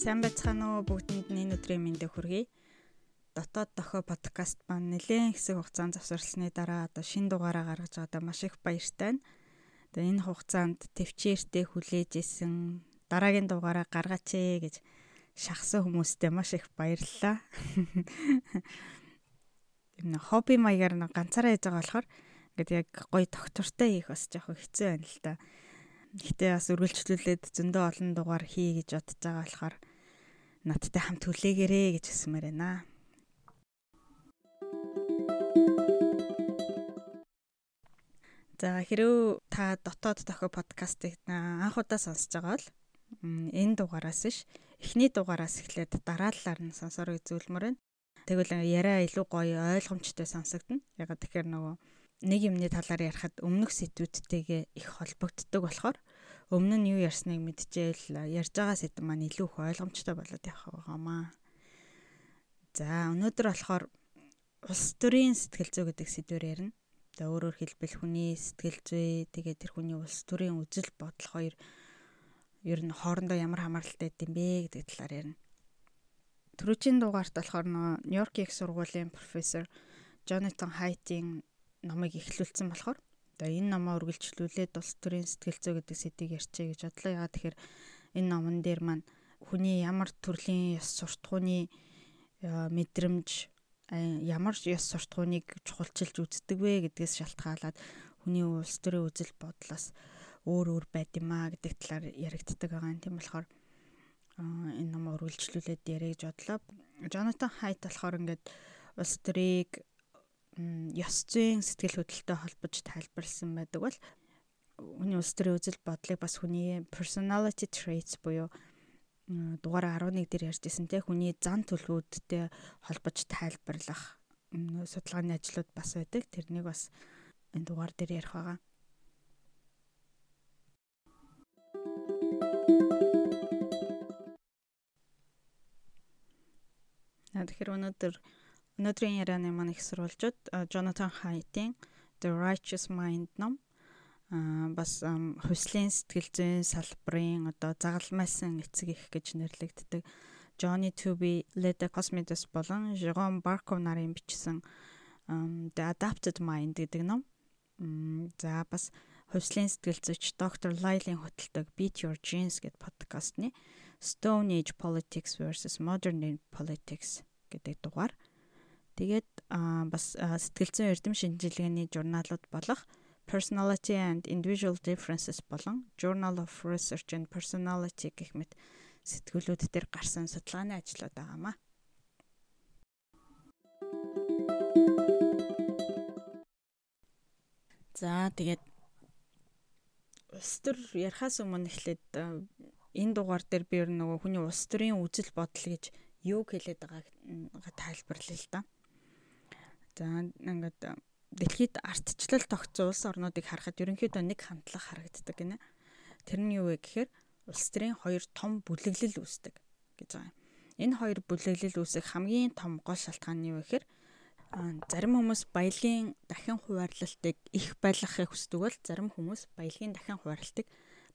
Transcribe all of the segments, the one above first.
Сайн байцгаана уу бүгдэнд энэ өдрийн мэндийг хүргэе. Дотоод дохой подкаст маань нэлээд хэсэг хугацаанд завсарласны дараа одоо шин дугаараа гаргаж байгаадаа маш их баяртай байна. Тэгээ энэ хугацаанд төвчээртэй хүлээж исэн дараагийн дугаараа гаргаач ээ гэж шахсан хүмүүстээ маш их баярлалаа. Энэ хобби маягаар нэг ганцаараа хийж байгаа болохоор ингээд яг гоё доктортой хийх бас жоохон хэцүү байна л да. Гэтэ бас үргэлжлүүлээд зөндөө олон дугаар хий гэж бодож байгаа болохоор надтай хамт хүлээгээрэй гэж хэлсмээр байна. За хэрвээ та дотоод тохио подкастыг анх удаа сонсож байгаа бол энэ дугаараас ш эхний дугаараас эхлээд дараалалаар нь сонсороо үзүүлмээр байна. Тэгвэл яриа илүү гоё ойлгомжтой сонсогдно. Ягаад тэгэхээр нөгөө нэг юмны талаар ярихад өмнөх сэдвүүдтэйгээ их холбогддог болохоор өмнө нь юу ярьсныг мэдчихэл ярьж байгаа сэдв маань илүү их ойлгомжтой болоод явах байгаамаа. За өнөөдөр болохоор улс төрийн сэтгэл зүй гэдэг сэдвээр ярина. За өөрөөр хэлбэл хүний сэтгэл зүй тэгээд тэр хүний улс төрийн үзэл бодол хоёр ер нь хоорондоо ямар хамааралтай гэдэм бэ гэдэг талаар ярина. Төрөчийн дугаарт болохоор Нью-Йоркийн их сургуулийн профессор Jonathan Haidt-ийн номыг эхлүүлсэн болохоор Одоо энэ номоо үргэлжлүүлээд улс төрийн сэтгэл зүй гэдэг сэдвийг ярьчээ гэж бодлоо. Ягаад тэгэхээр энэ номон дээр маань хүний ямар төрлийн ёс суртахууны э, мэдрэмж ямар ёс суртахууныг чухалчилж үздэг вэ гэдгээс шалтгаалаад хүний улс төрийн үзэл бодлоос өөр өөр байд юмаа гэдэг талаар яригддаг байгаа юм. Тийм болохоор э, энэ ном үргэлжлүүлээд яриа гэж бодлоо. Jonathan Haidt болохоор ингээд улс төрийг ёс зүйн сэтгэл хөдлөлтөй холбож тайлбарлсан байдаг бол хүний улс төрийн үзэл бодлыг бас хүний personality traits буюу дугаар 11 дээр ярьжсэн те хүний зан төлөвүүдтэй холбож тайлбарлах судалгааны ажлууд бас байдаг. Тэрнийг бас энэ дугаар дээр ярих байгаа. Тэгэхээр өнөөдөр Өнөөдрийн ярианы маань их сурвалжууд Jonathan Haidt-ийн The Righteous Mind ном бас хувьслын сэтгэл зүйн салбарын одоо загалмайсан эцэг их гэж нэрлэгддэг Johnny Tooby, Leda Cosmides болон Jerome Barkov нарын бичсэн The Adapted Mind гэдэг ном. За бас хувьслын сэтгэл зүйч доктор Лайлийн хөтэлдэг Beat Your Genes гэдэг подкастны Stone Age Politics versus Modern Politics гэдэг дугаар Тэгээд бас сэтгэл зүйн эрдэм шинжилгээний журналууд болох Personality and Individual Differences болон Journal of Research and Personality гэх мэт сэтгүүлүүд дээр гарсан судалгааны ажлууд байгаамаа. За тэгээд улс төр ярихаас өмнө эхлээд энэ дугаар дээр би нөгөө хүний улс төрийн үзэл бодол гэж юу хэлээд байгааг тайлбарлая л да. За ингээд э, дэлхийд ардчлал тогтсон улс орнуудыг харахад ерөнхийдөө нэг хандлага харагддаг гинэ. Тэр нь юу вэ гэхээр улс төрийн хоёр том бүлэглэл үүсдэг гэж байгаа юм. Энэ хоёр бүлэглэл үүсэх хамгийн том гол шалтгаан нь юу вэ гэхээр зарим хүмүүс баялагын дахин хуваарлалтыг их байлгахыг хүсдэг бол зарим хүмүүс баялагын дахин хуваарлалтыг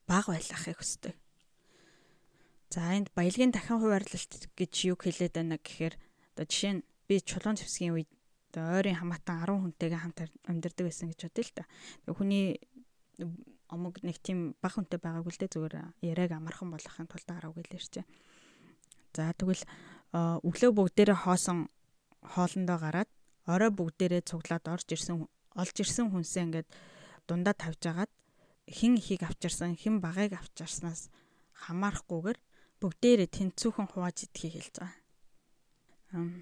бага байлгахыг хүсдэг. За энд баялагын дахин хуваарлалт гэж юу хэлээд байна гэхээр одоо жишээ нь би чулуун зэвсгийн үед одоо ойрын хамаатан 10 хүнтэйгээ хамт амьдардаг байсан гэж бодъё л та. Хүний омог нэг тийм баг хүнтэй байгааг үлдээ зүгээр яриаг амархан болгохын тулд арав гэлээ ирчээ. За тэгвэл өглөө бүгдээрээ хоосон хоолндоо гараад орой бүгдээрээ цуглаад орж ирсэн олж ирсэн хүнсээ ингээд дундаа тавьж агаад хин ихийг авчирсан хин багыг авчирснаас хамаарахгүйгээр бүгдээрээ тэнцүүхэн хувааж идхийг хэлж байгаа.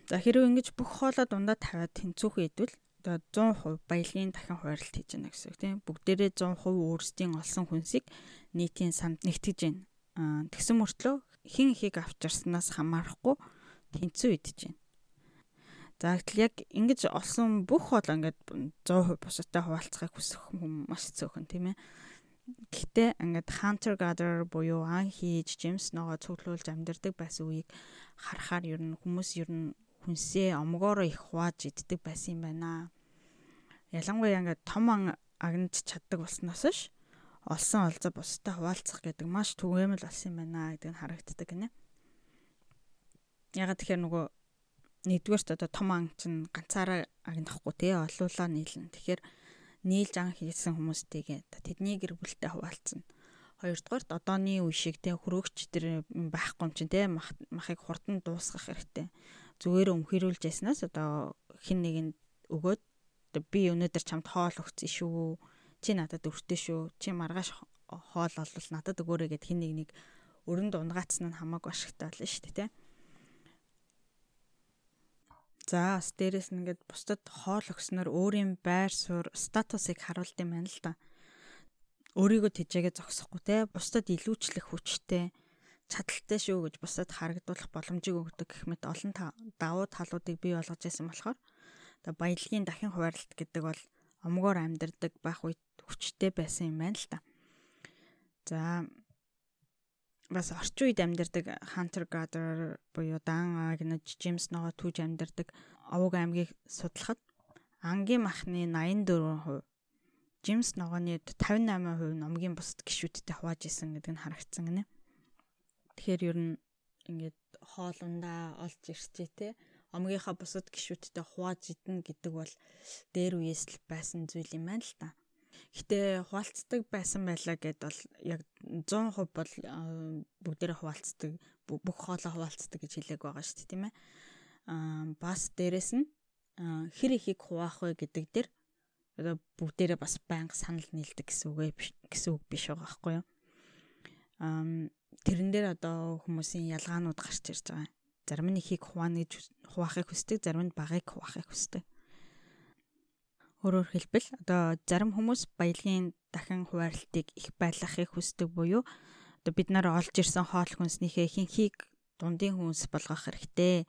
За хэрвээ ингэж бүх хоолоо дундаа тавиад тэнцүүх хэдвэл одоо 100% баялагын дахин хуваарлт хийж байна гэсэн үг тийм бүгдээрээ 100% өөрсдийн олсон хүнсийг нийтийн санд нэгтгэж байна. Тэгсэн мөртлөө хин ихийг авчирснаас хамаарахгүй тэнцүү идэж байна. За гэтэл яг ингэж олсон бүх хоол ингээд 100% бусадтай хуваалцахыг хүсэх хүмүүс маш цөөхөн тийм ээ. Гэхдээ ингээд hunter gatherer буюу ан хийж жимс ногоо цуглуулж амьдардаг байсан үеийг харахаар ер нь хүмүүс ер нь хүнсээ омгоороо их хувааж иддэг байсан юм байна. Ялангуяа ингээд том ан агнж чаддаг болсноос ш олсон олзоо бустай хуваалцах гэдэг маш түгээмэл болсон юм байна гэдэг нь харагддаг гинэ. Ягаад тэгэхээр нөгөө нэгдүгээрт одоо том ан чинь ганцаараа агнахгүй тий олуулаа нийлнэ. Тэгэхээр нийлж ан хийсэн хүмүүстэйгээ тэдний гэр бүлтэй хуваалцсан. Хоёрдугаарт одооны үе шиг тий хөрөөгч тэр байхгүй юм чинь тий махыг хурдан дуусгах хэрэгтэй. Зүгээр өмхөрүүлж яснаас одоо хин нэгэнд өгөөд би өнөөдөр чамд хоол өгсөн шүү. Чи надад өртөө шүү. Чи маргааш хоол олвол надад өгөөрэй гэд хин нэг нэг өрөнд унгаацсан нь хамаагүй ашигтай болно шүү дээ тий За бас дээрэс нь ингээд бусдад хоол өгснөр өөрийн байр суурь статусыг харуулд юм байна л да. Өөрийгөө тэжээгээ зогсохгүй те бусдад илүүчлэх хүчтэй чадaltaй шүү гэж бусдад харагдуулах боломжийг өгдөг гэх мэт олон давуу талуудыг бий болгож байсан болохоор одоо баялагын дахин хуваарлалт гэдэг бол омгоор амьдардаг байх үед хүчтэй байсан юм байна л да. За бас орчин үед амьдардаг hunter gatherer буюу дан агнаж Джеймс ногоо түүж амьдардаг овог аймгийг судлахад ангийн махны 84%, Джеймс ногооны 58% номгийн бусад гişүүдтэй хувааж исэн гэдэг нь харагдсан гинэ. Тэгэхээр ер нь ингээд хоолундаа олж ирчээ те омгийнхаа бусад гişүүдтэй хувааж идэнэ гэдэг бол дээр үеэс л байсан зүйл юм байна л та. Гэтэ хуваалцдаг байсан байлаа гэд бол яг 100% бол бүгдээрээ хуваалцдаг бүх хоолоо хуваалцдаг гэж хэлээг байгаа шүү дээ тийм ээ. Аа бас дээрэс нь хэр ихийг хуваах вэ гэдэг дээр одоо бүгдээрээ бас байнга санал нийлдэг гэсэн үг гэсэн үг биш байгаа байхгүй юу. Аа тэрэн дээр одоо хүмүүсийн ялгаанууд гарч ирж байгаа. Зарим нь ихийг хуваана гэж хуваахыг хүсдэг, зарим нь багыг хуваахыг хүсдэг. Өөрөөр хэлбэл одоо зарим хүмүүс баялагын дахин хуваарлтыг их байлгахыг хүсдэг буюу одоо бид нар олж ирсэн хоол хүнснийхээ ихэнхийг дундын хүнс болгох хэрэгтэй.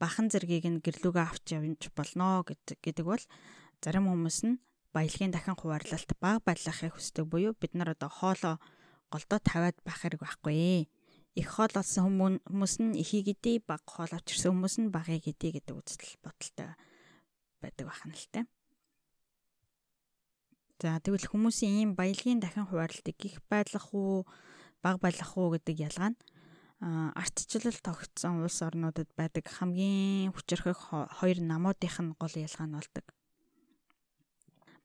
Бахан зэргийг нь гэрлүүгээ авч явж болно гэдэг бол зарим хүмүүс нь баялагын дахин хуваарлалт баг байлгахыг хүсдэг буюу бид нар одоо хоолоо голдоо тавиад байх хэрэг байхгүй. Их хоол олсон хүмүүс нь ихийг идэе, баг хоол авчирсан хүмүүс нь багыг идэе гэдэг үзэл бодолтой байдаг бахан л таа. За тэгвэл хүмүүсийн ийм баялагын дахин хуваарлтыг их байлгах уу, баг байлгах уу гэдэг ялгаа нь ардчлал тогтсон улс орнуудад байдаг хамгийн хүчирхэг хоёр намуудынх нь гол ялгаа нь болдог.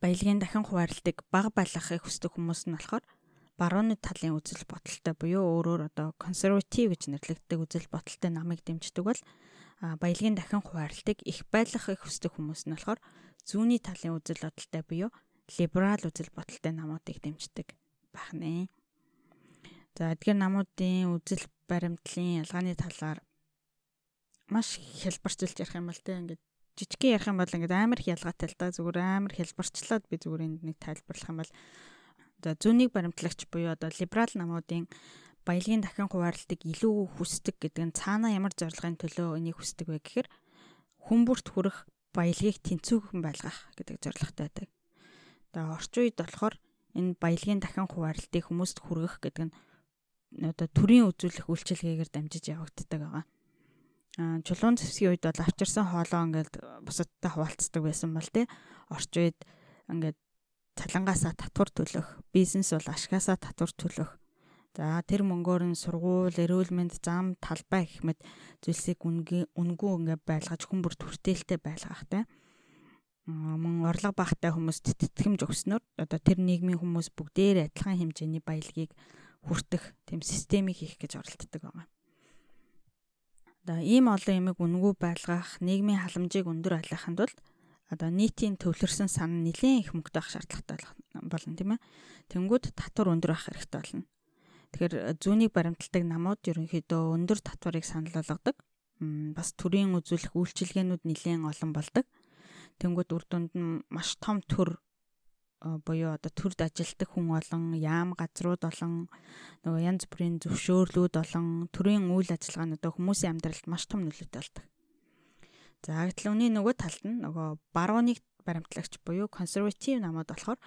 Баялагын дахин хуваарлтыг баг байлгахыг хүсдэг хүмүүс нь болохоор барууны талын үзэл бодолтой буюу өөрөөр одоо консерватив гэж нэрлэгддэг үзэл бодолтой намыг дэмждэг бол баялагын дахин хуваарлтыг их байлгахыг хүсдэг хүмүүс нь болохоор зүүнний талын үзэл бодолтой буюу либерал үзэл бодолтой намуудыг дэмждэг байх нэ. За эдгээр намуудын үзэл баримтлалын ялгааны талаар маш хэлбэрчилж ярих юм бол тэ ингээд жижигхэн ярих юм бол ингээд амар их ялгаатай л да зүгээр амар хэлбэрчлээд би зүгээр энд нэг тайлбарлах юм бол за зүүнийг баримтлагч буюу одоо либерал намуудын баялагын дахин хуваарлтыг илүү хүсдэг гэдэг нь цаанаа ямар зорилгын төлөө энийг хүсдэг вэ гэхээр хүмүүрт хүрэх баялагийг тэнцвүүхэн байлгах гэдэг зорилготой байдаг. Одоо орчин үед болохоор энэ баялагын дахин хуваарлтыг хүмүүст хүргэх гэдэг нь одоо төрийн үзүүлэх үйлчилгээгээр дамжиж явагддаг байгаа. Аа чулуун зэвсгийн үед бол авчирсан хоолоо ингээд бусадтай хуваалцдаг байсан бол тий орчин үед ингээд цалингаасаа татвар төлөх, бизнес бол ашгаасаа татвар төлөх. За тэр мөнгөөр нь сургууль, эрүүл мэнд, зам, талбай гэх мэт зүйлсийг үнгүй ингээд байлгаж хүн бүр төртээлтэй байлгах тий мөн орлого багтай хүмүүст тэтгэмж өгснөөр одоо тэр нийгмийн хүмүүс бүгдээр адилхан хэмжээний баялагийг хүртэх тийм системийг хийх гэж оролддог байгаа. Одоо ийм олон ямиг үнгүй байлгах, нийгмийн халамжийг өндөр байлгахын тулд одоо нийтийн төвлөрсөн сан нэлээд их мөнгөтэй авах шаардлагатай болно тийм ээ. Тэнгүүд татвар өндөр авах хэрэгтэй болно. Тэгэхээр зүүнийг баримталдаг намууд ерөнхийдөө өндөр татварыг санал болгодог. Бас төрийн үзүүлэх үйлчилгээнүүд нэлээд олон болдог. Тэнгүүд үр дүнд нь маш том төр буюу одоо төрд ажилтдаг хүн олон яам газрууд олон нөгөө янз бүрийн зөвшөөрлүүд олон төрийн үйл ажиллагаа нь одоо хүмүүсийн амьдралд маш том нөлөөтэй болдог. За гэтэл үүний нөгөө талд нь нөгөө барууныг баримтлагч буюу консерватив намууд болохоор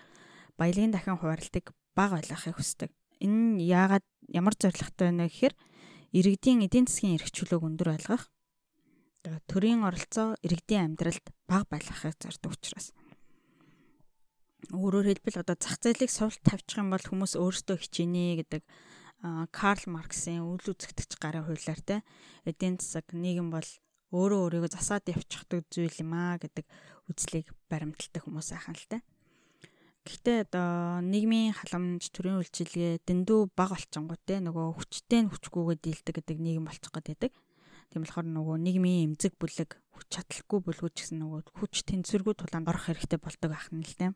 баялагын дахин хуваарлтыг бага байлгахыг хүсдэг. Энэ нь яагаад ямар зорилготой вэ гэхээр иргэдийн эдийн засгийн эрх чөлөөг өндөр байлгах төрийн оролцоо иргэдийн амьдралд бага байлгахыг зорддог учраас өөрөөр хэлбэл одоо зах зээлийг суулт тавьчих юм бол хүмүүс өөрсдөө хичээнэ гэдэг Карл Марксийн үйл үзэгдэгч гарын хуулиар те эдийн засаг нийгэм бол өөрөө өөрийгөө засаад явчихдаг зүйл юм аа гэдэг үзлийг баримталдаг хүмүүс айхан л те. Гэхдээ одоо нийгмийн халамж төрийн үйлчилгээ дэндүү баг болчингууд те нөгөө хүчтэй нь хүчгүйгээ дийлдэг гэдэг нийгэм болчих гээд байдаг. Тийм болохоор нөгөө нийгмийн эмзэг бүлэг хүч чадалгүй бүлгүүд ч гэсэн нөгөө хүч тэнцвэргүй тулаанд орох хэрэгтэй болдог байх нь л те.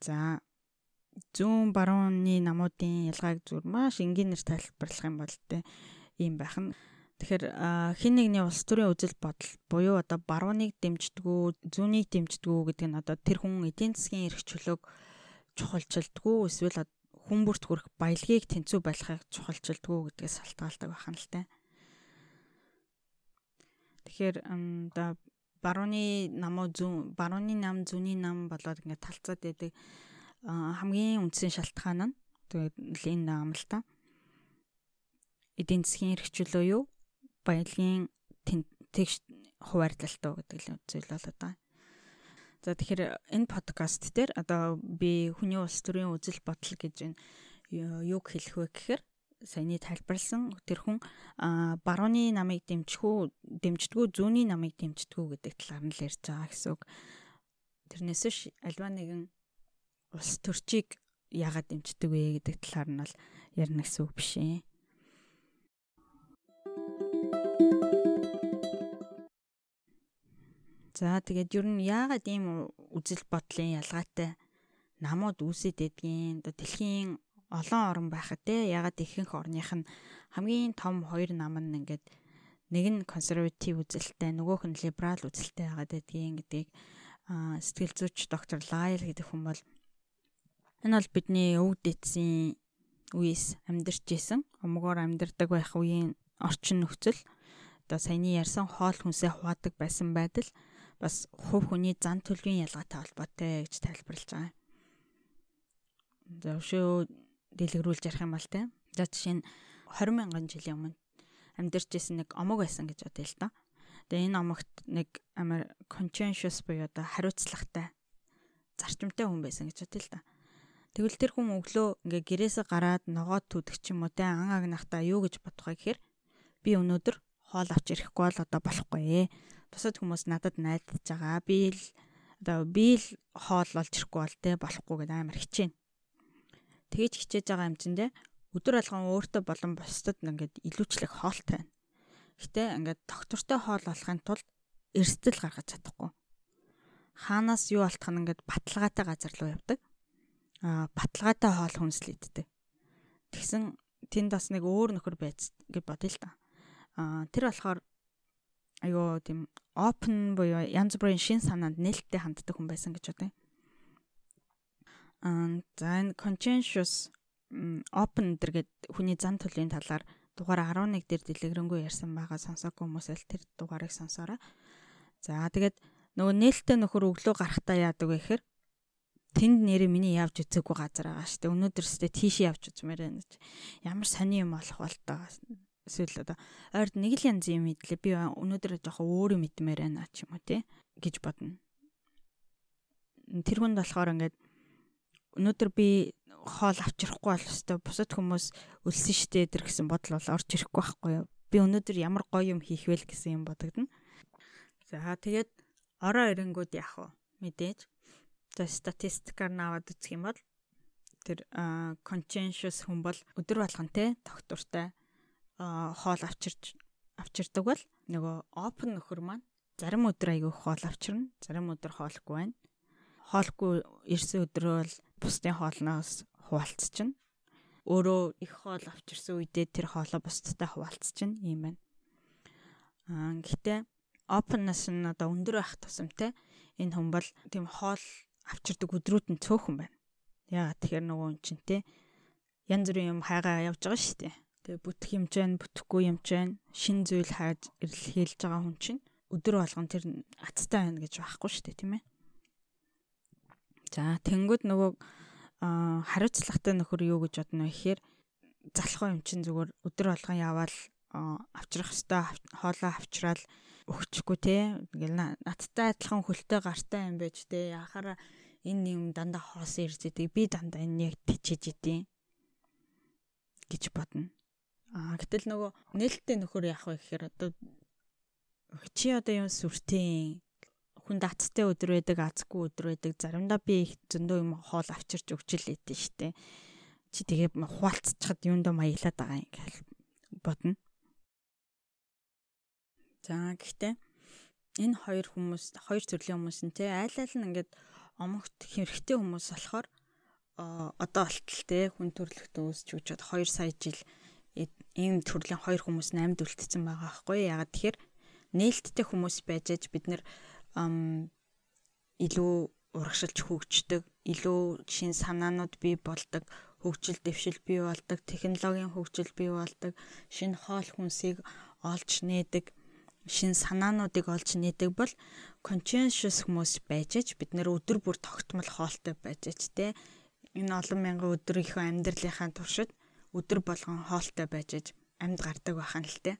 За зүүн барууны намуудын ялгааг зүр маш энгийнээр тайлбарлах юм бол тэ ийм байх нь. Тэгэхээр хин нэгний улс төрийн үзэл бодол буюу одоо барууныг дэмждэггүй, зүүнийг дэмждэггүй гэдэг нь одоо тэр хүн эдийн засгийн эрх чөлөөг чухалчилдаггүй эсвэл хүн бүрт хүрэх баялагийг тэнцүү байлгахыг чухалчилдаггүй гэдгээс шалтгаалдаг байх нь л тэ. Тэгэхээр одоо барууны намуу зүүн барууны нам зүүнний нам болоод ингээд талцаад байдаг хамгийн үндсэн шалтгаан нь тэгээд энэ та. Эдийн засгийн эрхчлөө юу? Баялагын тэгш хуваарлалтаа гэдэг л зүйл болоод байгаа. За тэгэхээр энэ подкаст дээр одоо би хүний улс төрийн үзэл бодол гэж байна. Юг хэлэх вэ гэхээр саяны тайлбарлсан тэр хүн барууны намыг дэмжихүү дэмждэггүй зүүнний намыг дэмждэггүй гэдэг талаар нь л ярьж байгаа гэсэн үг. Тэрнээс ш альва нэгэн улс төрчийг яагаад дэмждэг вэ гэдэг талаар нь бол ярина гэсэн үг биш ээ. За тэгээд ер нь яагаад ийм үзэл бодлын ялгаатай намууд үүсэт байдгийн одоо дэлхийн олон орн байхад те ягаад ихэнх орных нь хамгийн том хоёр нам нь ингээд нэг нь консерватив үзэлтэй нөгөөх нь либерал үзэлтэй байгаад байдгийн гэдгийг сэтгэл зүйч доктор Лайл гэдэг хүн бол Энэ бол бидний өвд эцсийн үеэс амьдарч исэн. Омгоор амьдардаг байх үеийн орчин нөхцөл одоо саяны ярьсан хоол хүнсээ хуваадаг байсан байдал бас хувь хүний зан төлөвийн ялгаатай холбоотой гэж тайлбарлаж байгаа. За өшөө дэлгэрүүлж ярих юм бол те. За жишээ нь 20 мянган жилийн өмнө амьдарч исэн нэг омог байсан гэж бодъё л доо. Тэгээ энэ омогт нэг амар conscientious буюу одоо хариуцлагатай зарчимтай хүн байсан гэж бодъё л доо. Тэгвэл тэр хүн өглөө ингээ гэрээсээ гараад ногоод түдэх ч юм уу те ан агнахтаа юу гэж бодох вэ гэхээр би өнөөдөр хоол авч ирэхгүй бол одоо болохгүй ээ. Бусад хүмүүс надад найдаж байгаа. Би л одоо би л хоол олж ирэхгүй бол те болохгүй гэдэг амар хичээнэ. Тэгэж хичээж байгаа юм чинь те өдөр алган өөртөө болон бусдад ингээд илүүчлэх хоолтой байна. Гэтэ ингээд доктортой хоол олохын тулд эрсдэл гаргаж чадахгүй. Хаанаас юу алтах нь ингээд баталгаатай газар руу явдаг баталгаатай хоол хүнслэгддэг. Тэгсэн тэнд бас нэг өөр нөхөр байц гэж бодъё л та. Аа тэр болохоор айгаа тийм open буюу янз бүрийн шин санаанд нээлттэй ханддаг хүн байсан гэж бодъё. За энэ conscientious open гэдэг хүний зан төлөвийн талаар дугаар 11 дээр дэлгэрэнгүй ярьсан байгаа сонсоогүй хүмүүс л тэр дугаарыг сонсоорой. За тэгээд нөгөө нээлттэй нөхөр өглөө гарахтаа яадаг вэ гэхээр тэнд нэрээ миний явж үзээгүй газар байгаа шүү дээ. Өнөөдөр өстө тийш явж үзмээр байна гэж. Ямар сони юм болох бол тоо. Эсвэл одоо ойрд нэг л янз юм мэдлээ. Би өнөөдөр жоохон өөр юм мэдмээр байна ч юм уу тий гэж бодно. Тэр хүнд болохоор ингээд өнөөдөр би хоол авчрахгүй бол өстө бусад хүмүүс өлсөн штэ тэр гэсэн бодол бол орж ирэхгүй байхгүй юу. Би өнөөдөр ямар гоё юм хийх вэ гэсэн юм бодогдно. За тэгээд ороо ирэнгүүд яах вэ? Мэдээж За статистикаар наваад үзэх юм бол тэр conscientious хүн бол өдөр болгон те доктортай хоол авчирч авчирдаг бол нөгөө open нөхөр маань зарим өдөр аягүй хоол авчирна, зарим өдөр хоолгүй байна. Хоолгүй ирсэн өдрөө бол бусдын хоолноос хуваалцчихна. Өөрөө их хоол авчирсан үедээ тэр хоолоо бусдтай хуваалцчихна юм байна. Аа гэхдээ openness нь одоо өндөр байх тусамтай энэ хүн бол тийм хоол авчирдаг өдрүүд нь цөөхөн байна. Яагаад тэгэхээр нөгөө өн чинь те янз бүрийн юм хайгаа явж байгаа шүү дээ. Тэгээ бүтэх юм ч байна, бүтэхгүй юм ч байна. Шин зүйл хайж ирэлхийлж байгаа хүн чинь өдөр болгон тэр аттай байна гэж байхгүй шүү дээ, тийм ээ. За тэнгууд нөгөө хариуцлагатай нөхөр юу гэж бодно вэ? Гэхээр залхуу юм чинь зүгээр өдөр болгон яваал авчрах хэвээр хоолоо авчраал өгчихгүй те. Ингээл надтай адилхан хөлтэй гартай юм байж те. Яхаараа энэ юм дандаа хоос ирж идэг. Би дандаа энэ яг тичиж идэв гэж бодно. Аа гэтэл нөгөө нээлттэй нөхөр яах вэ гэхээр одоо чи одоо юм сүртийн хүн дацтай өдөр байдаг, азгүй өдөр байдаг. Заримдаа би их зөндөө юм хоол авчирч өгч л лээдэн штэ. Чи тэгээ хуваалцчихад юундаа маяглаад байгаа юм гэж бодно. За гэхдээ энэ хоёр хүмүүс, хоёр төрлийн хүмүүс нь те айл айл нь ингээд омогт хэрэгтэй хүмүүс болохоор одоо болтол те хүн төрлөختөө үүсч үжээд 2 сая жил ийм төрлийн хоёр хүмүүс нь амьд үлдсэн байгаа байхгүй ягаад тэгэхээр нээлттэй хүмүүс байж аж бид нэр илүү урагшилж хөгждөг, илүү шин санаанууд бий болдог, хөгжил дэвшил бий болдог, технологийн хөгжил бий болдог, шинэ хоол хүнсийг олж нээдэг, шин санаануудыг олж нээдэг бол conscientious хүмүүс байж аж бид нэр өдөр бүр тогтмол хоолтой байж аж те энэ олон мянган өдрийнхөө амьдралынхаа туршид өдөр болгон хоолтой байж аж амьд гардаг байхan л те.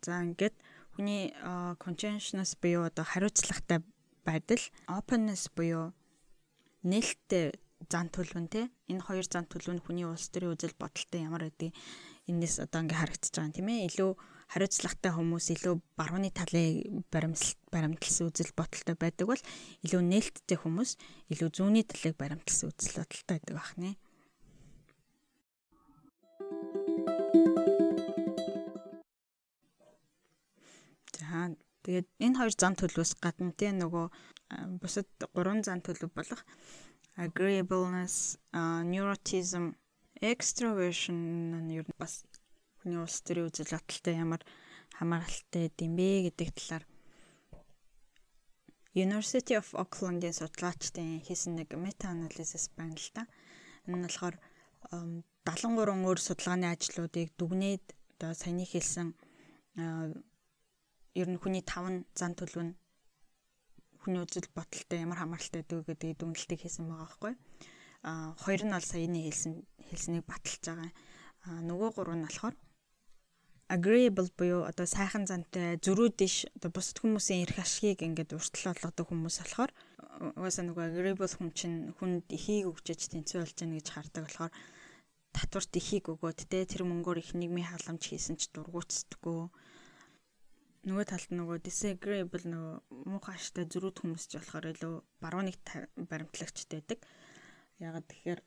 За ингээд хүний conscientiousness буюу одоо хариуцлагатай байдал, openness буюу нээлттэй зан төлөв нь те энэ хоёр зан төлөв нь хүний улс төрийн үзэл бодолтой ямар гэдэг энэс одоо ингээ харагдаж байгаа юм тийм ээ илүү хариуцлагатай хүмүүс илүү барууны талын баримтлсан үзэл бодолтой байдаг бол илүү нээлттэй хүмүүс илүү зүүнний талыг баримтлсан үзэл бодолтой байдаг бахнэ. За тэгээд энэ хоёр зан төлөвөөс гадна те нөгөө бусад гурван зан төлөв болох agreeableness, neuroticism, extroversion нь ер нь бас хүний улс төрийн үзэл бодолтой ямар хамааралтай гэдэм бэ гэдэг талаар University of Auckland-ийн судлаачдын хийсэн нэг анализис байна л да. Энэ нь болохоор 73 өөр судалгааны ажлуудыг дүгнээд одоо саяны хэлсэн ер нь хүний таван зан төлөв нь хүний үзэл бодолтой ямар хамааралтай гэдэг гэдгийг дүгнэлтийг хийсэн байгаа байхгүй. А хоёр нь бол саяны хэлсэн хэлснийг баталж байгаа. А нөгөө гурав нь болохоор agreeable буюу одоо сайхан зантай зөрүү дэш одоо бусад хүмүүсийн эрх ашгийг ингээд уртл болгодог хүмүүс болохоор угаасаа нөгөө agreeable хүн чинь хүнд ихийг өгчөж тэнцүү болж яана гэж хардаг болохоор татварт ихийг өгөөд те тэр мөнгөөр их нийгмийн халамж хийсэн ч дургуутсдаггүй нөгөө талд нөгөө disagreeable нөгөө муухай аштай зөрүүд хүмүүс ч болохоор илүү барууныг баримтлагчд байдаг. Ягаад тэгэхээр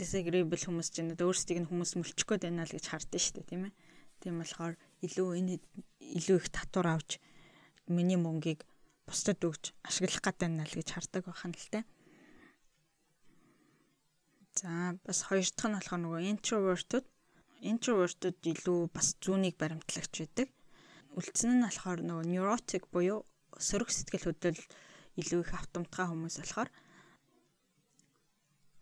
disagreeable хүмүүс ч энэ өөрсдийг нь хүмүүс мөлчих гээд байна л гэж хардсан дээ тийм ээ. Тийм болохоор илүү энэ илүү их татвар авч миний мөнгийг бусдад өгч ашиглах гэдэг нь л гэж хардаг байхan л те. За бас хоёр дахь нь болохоор нөгөө introvert-ууд introvert-ууд илүү бас зүүнийг баримтлагч байдаг үлдсэн нь болохоор нөгөө neurotic буюу сөрөг сэтгэл хөдлөл илүү их автомтгай хүмүүс болохоор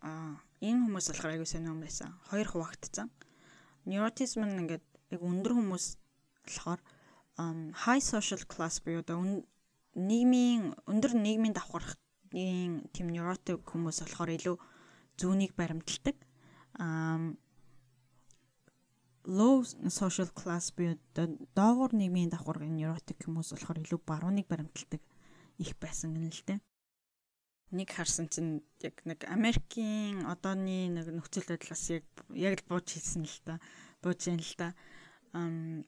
аа энэ хүмүүс болохоор аягүй сонир юм байсан. Хоёр хуваагдсан. Neurotism нь ингээд яг өндөр хүмүүс болохоор high social class буюу одоо нийгмийн өндөр нийгмийн давхархын тийм neurotic хүмүүс болохоор илүү зүүнийг баримталдаг. Аа low social class буюу доогуур нийгмийн давхаргын neurotic хүмүүс болохоор илүү барууныг баримталдаг их байсан гэнэ л дээ. Нэг харсан чинь яг нэг Америкийн одооны нэг нөхцөл байдлаас яг яг л бууж хэлсэн л та. Бууж яан л та. Ам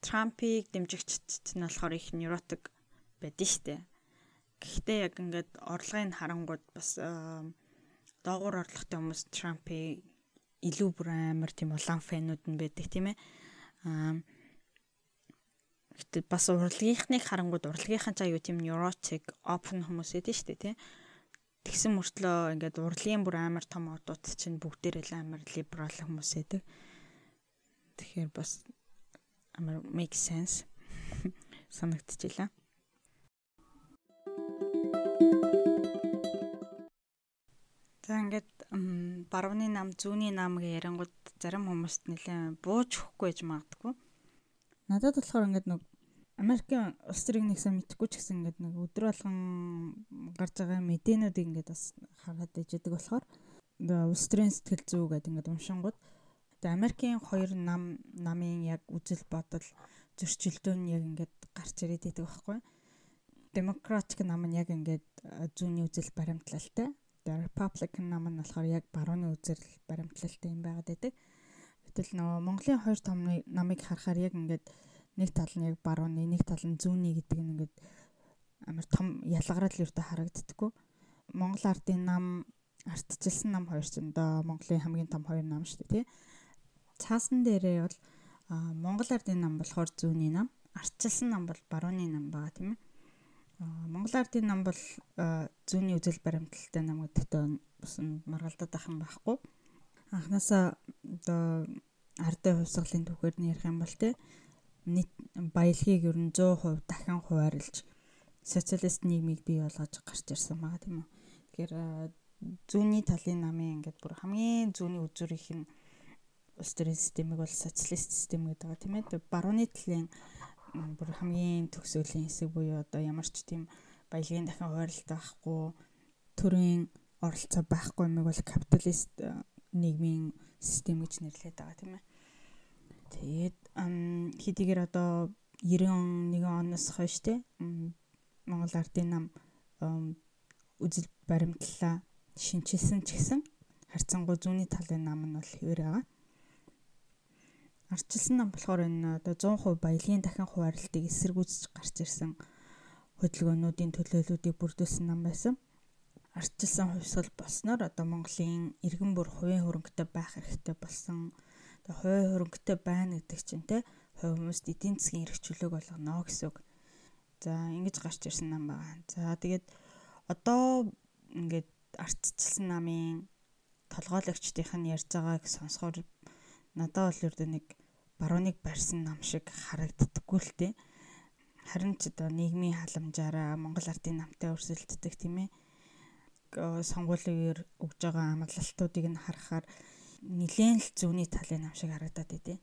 Трампыг дэмжигчд нь болохоор их neurotic байдэн штэ. Гэхдээ яг ингээд орлогын харангууд бас доогуур орлоготой хүмүүс Трампыг илүү бүр амар тийм улаан фэнүүд нь байдаг тийм ээ. Аа Гэтэ бас урлагийнхныг харангууд урлагийнхан ч аюу тийм neurotic open хүмүүс эдэн штэ тий. Тэгсэн мөртлөө ингээд урлагийн бүр амар том одууд чинь бүгдээрээ л амар liberal хүмүүс эдэг. Тэгэхээр бас амар make sense санагдчихлаа. За ингээд барууны нам, зүүнний нам гэ ярангууд зарим хүмүүст нэлээ бууж өгөхгүй гэж магадгүй. Надад болохоор ингээд нэг Америкийн улс төрийн нэгсэн мэдхгүй ч гэсэн ингээд нэг өдөр болгон гарч байгаа мэдээнүүдийг ингээд бас хараад ижидэг болохоор улс төрийн сэтгэл зүй гэдэг ингээд уншингууд Америкийн хоёр нам намын яг үзэл бодол зөрчилдөө нь яг ингээд гарч ирээд байдаг байхгүй. Демократик нам нь яг ингээд зүүнний үзэл баримтлалтай The Republican нам нь болохоор яг барууны үзэл баримтлалтай юм байгаад байдаг. Гэтэл нөгөө Монголын хоёр том намыг харахаар яг ингээд нэг тал нь яг барууны, нэг тал нь зүүнний гэдэг нь ингээд амар том ялгарал юутай харагддаггүй. Монгол ардын нам ардчилсан нам хоёр ч өндөө Монголын хамгийн том хоёр нам шүү дээ тий. Цаасан дээрээ бол Монгол ардын нам болохоор зүүнний нам, ардчилсан нам бол барууны нам байгаа тийм ээ. Монгол ардын нам бол зүүнний үзэл баримталтай нам гэдэгтээ бас маргалдаад ах юм байхгүй. Анхнаасаа одоо ардын хувьсгалын түүхээр нь ярих юм бол тий нийт баялагийг ер нь 100% дахин хуваарлж социалист нийгмийг бий болгож гарч ирсэн байгаа тийм үү. Тэгэхээр зүүнний талын намын ингээд бүр хамгийн зүүнний үзүүрийнх нь улс төрийн системийг бол социалист систем гэдэг байгаа тийм ээ. Барууны талын бүр хамгийн төгсөөлийн хэсэг буюу одоо ямар ч тийм баялагын дахин хуваарлалт байхгүй төрийн оролцоо байхгүй юмыг бол капиталист нийгмийн систем гэж нэрлэдэг байгаа тийм ээ. Тэгээд хэдийгээр одоо 91 оноос хойш те Монгол ардын нам үзэл баримтлалаа шинчилсэн ч гэсэн харьцангуй зүүнний талын нам нь бол хэвээр байгаа. Арчилсан нам болохоор энэ одоо 100% баялагын дахин хуваарлтыг эсэргүүцэж гарч ирсэн хөдөлгөөнүүдийн төлөөллүүдийг бүрдүүлсэн нам байсан. Арчилсан хувьсгал болсноор одоо Монголын иргэн бүр хувийн хөрөнгөтэй байх хэрэгтэй болсон. Тэгээ хувийн хөрөнгөтэй байна гэдэг чинь те хувь хүмүүст эдийн засгийн эрх чөлөөг болгоно гэсэн үг. За ингэж гарч ирсэн нам байгаа. За тэгээд одоо ингээд ардчилсан намын толгойлогчдийнх нь ярьж байгааг сонсохоор надад бол ердөө нэг барууныг барьсан нам шиг харагддаггүй л дээ. Харин ч одоо нийгмийн халамжаараа Монгол ардын намтай өрсөлддөг тийм ээ. Сонгуулийн үеэр өгж байгаа амлалтуудыг нь харахаар нэлээд л зүүнний талын нам шиг харагдаад байдیں۔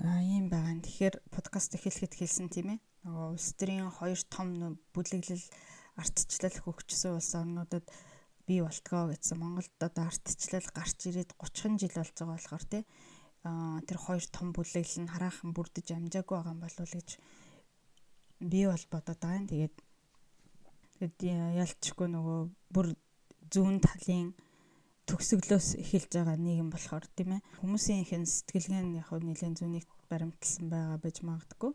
Аа ийм байгаа. Тэгэхээр подкаст эхлэхэд хэлсэн тийм ээ нөгөө улс төрийн хоёр том бүлэглэл ардчлал хөгжсөн улс орнуудад бий болтгоо гэсэн Монголд одоо ардчлал гарч ирээд 30 жил болж байгаа болохоор тий тэр хоёр том бүлэглэл нь хараахан бүрдэж амжаагүй байгаа юм болов уу гэж би бол бодоод байгаа юм. Тэгээд тэгээд ялчгүй нөгөө бүр зүүн талын төгсгөлөөс эхэлж байгаа нийгэм болохоор тийм ээ хүмүүсийн их сэтгэлгээ нь яг нэлээд зүүнийг баримталсан байгаа байж магадгүй.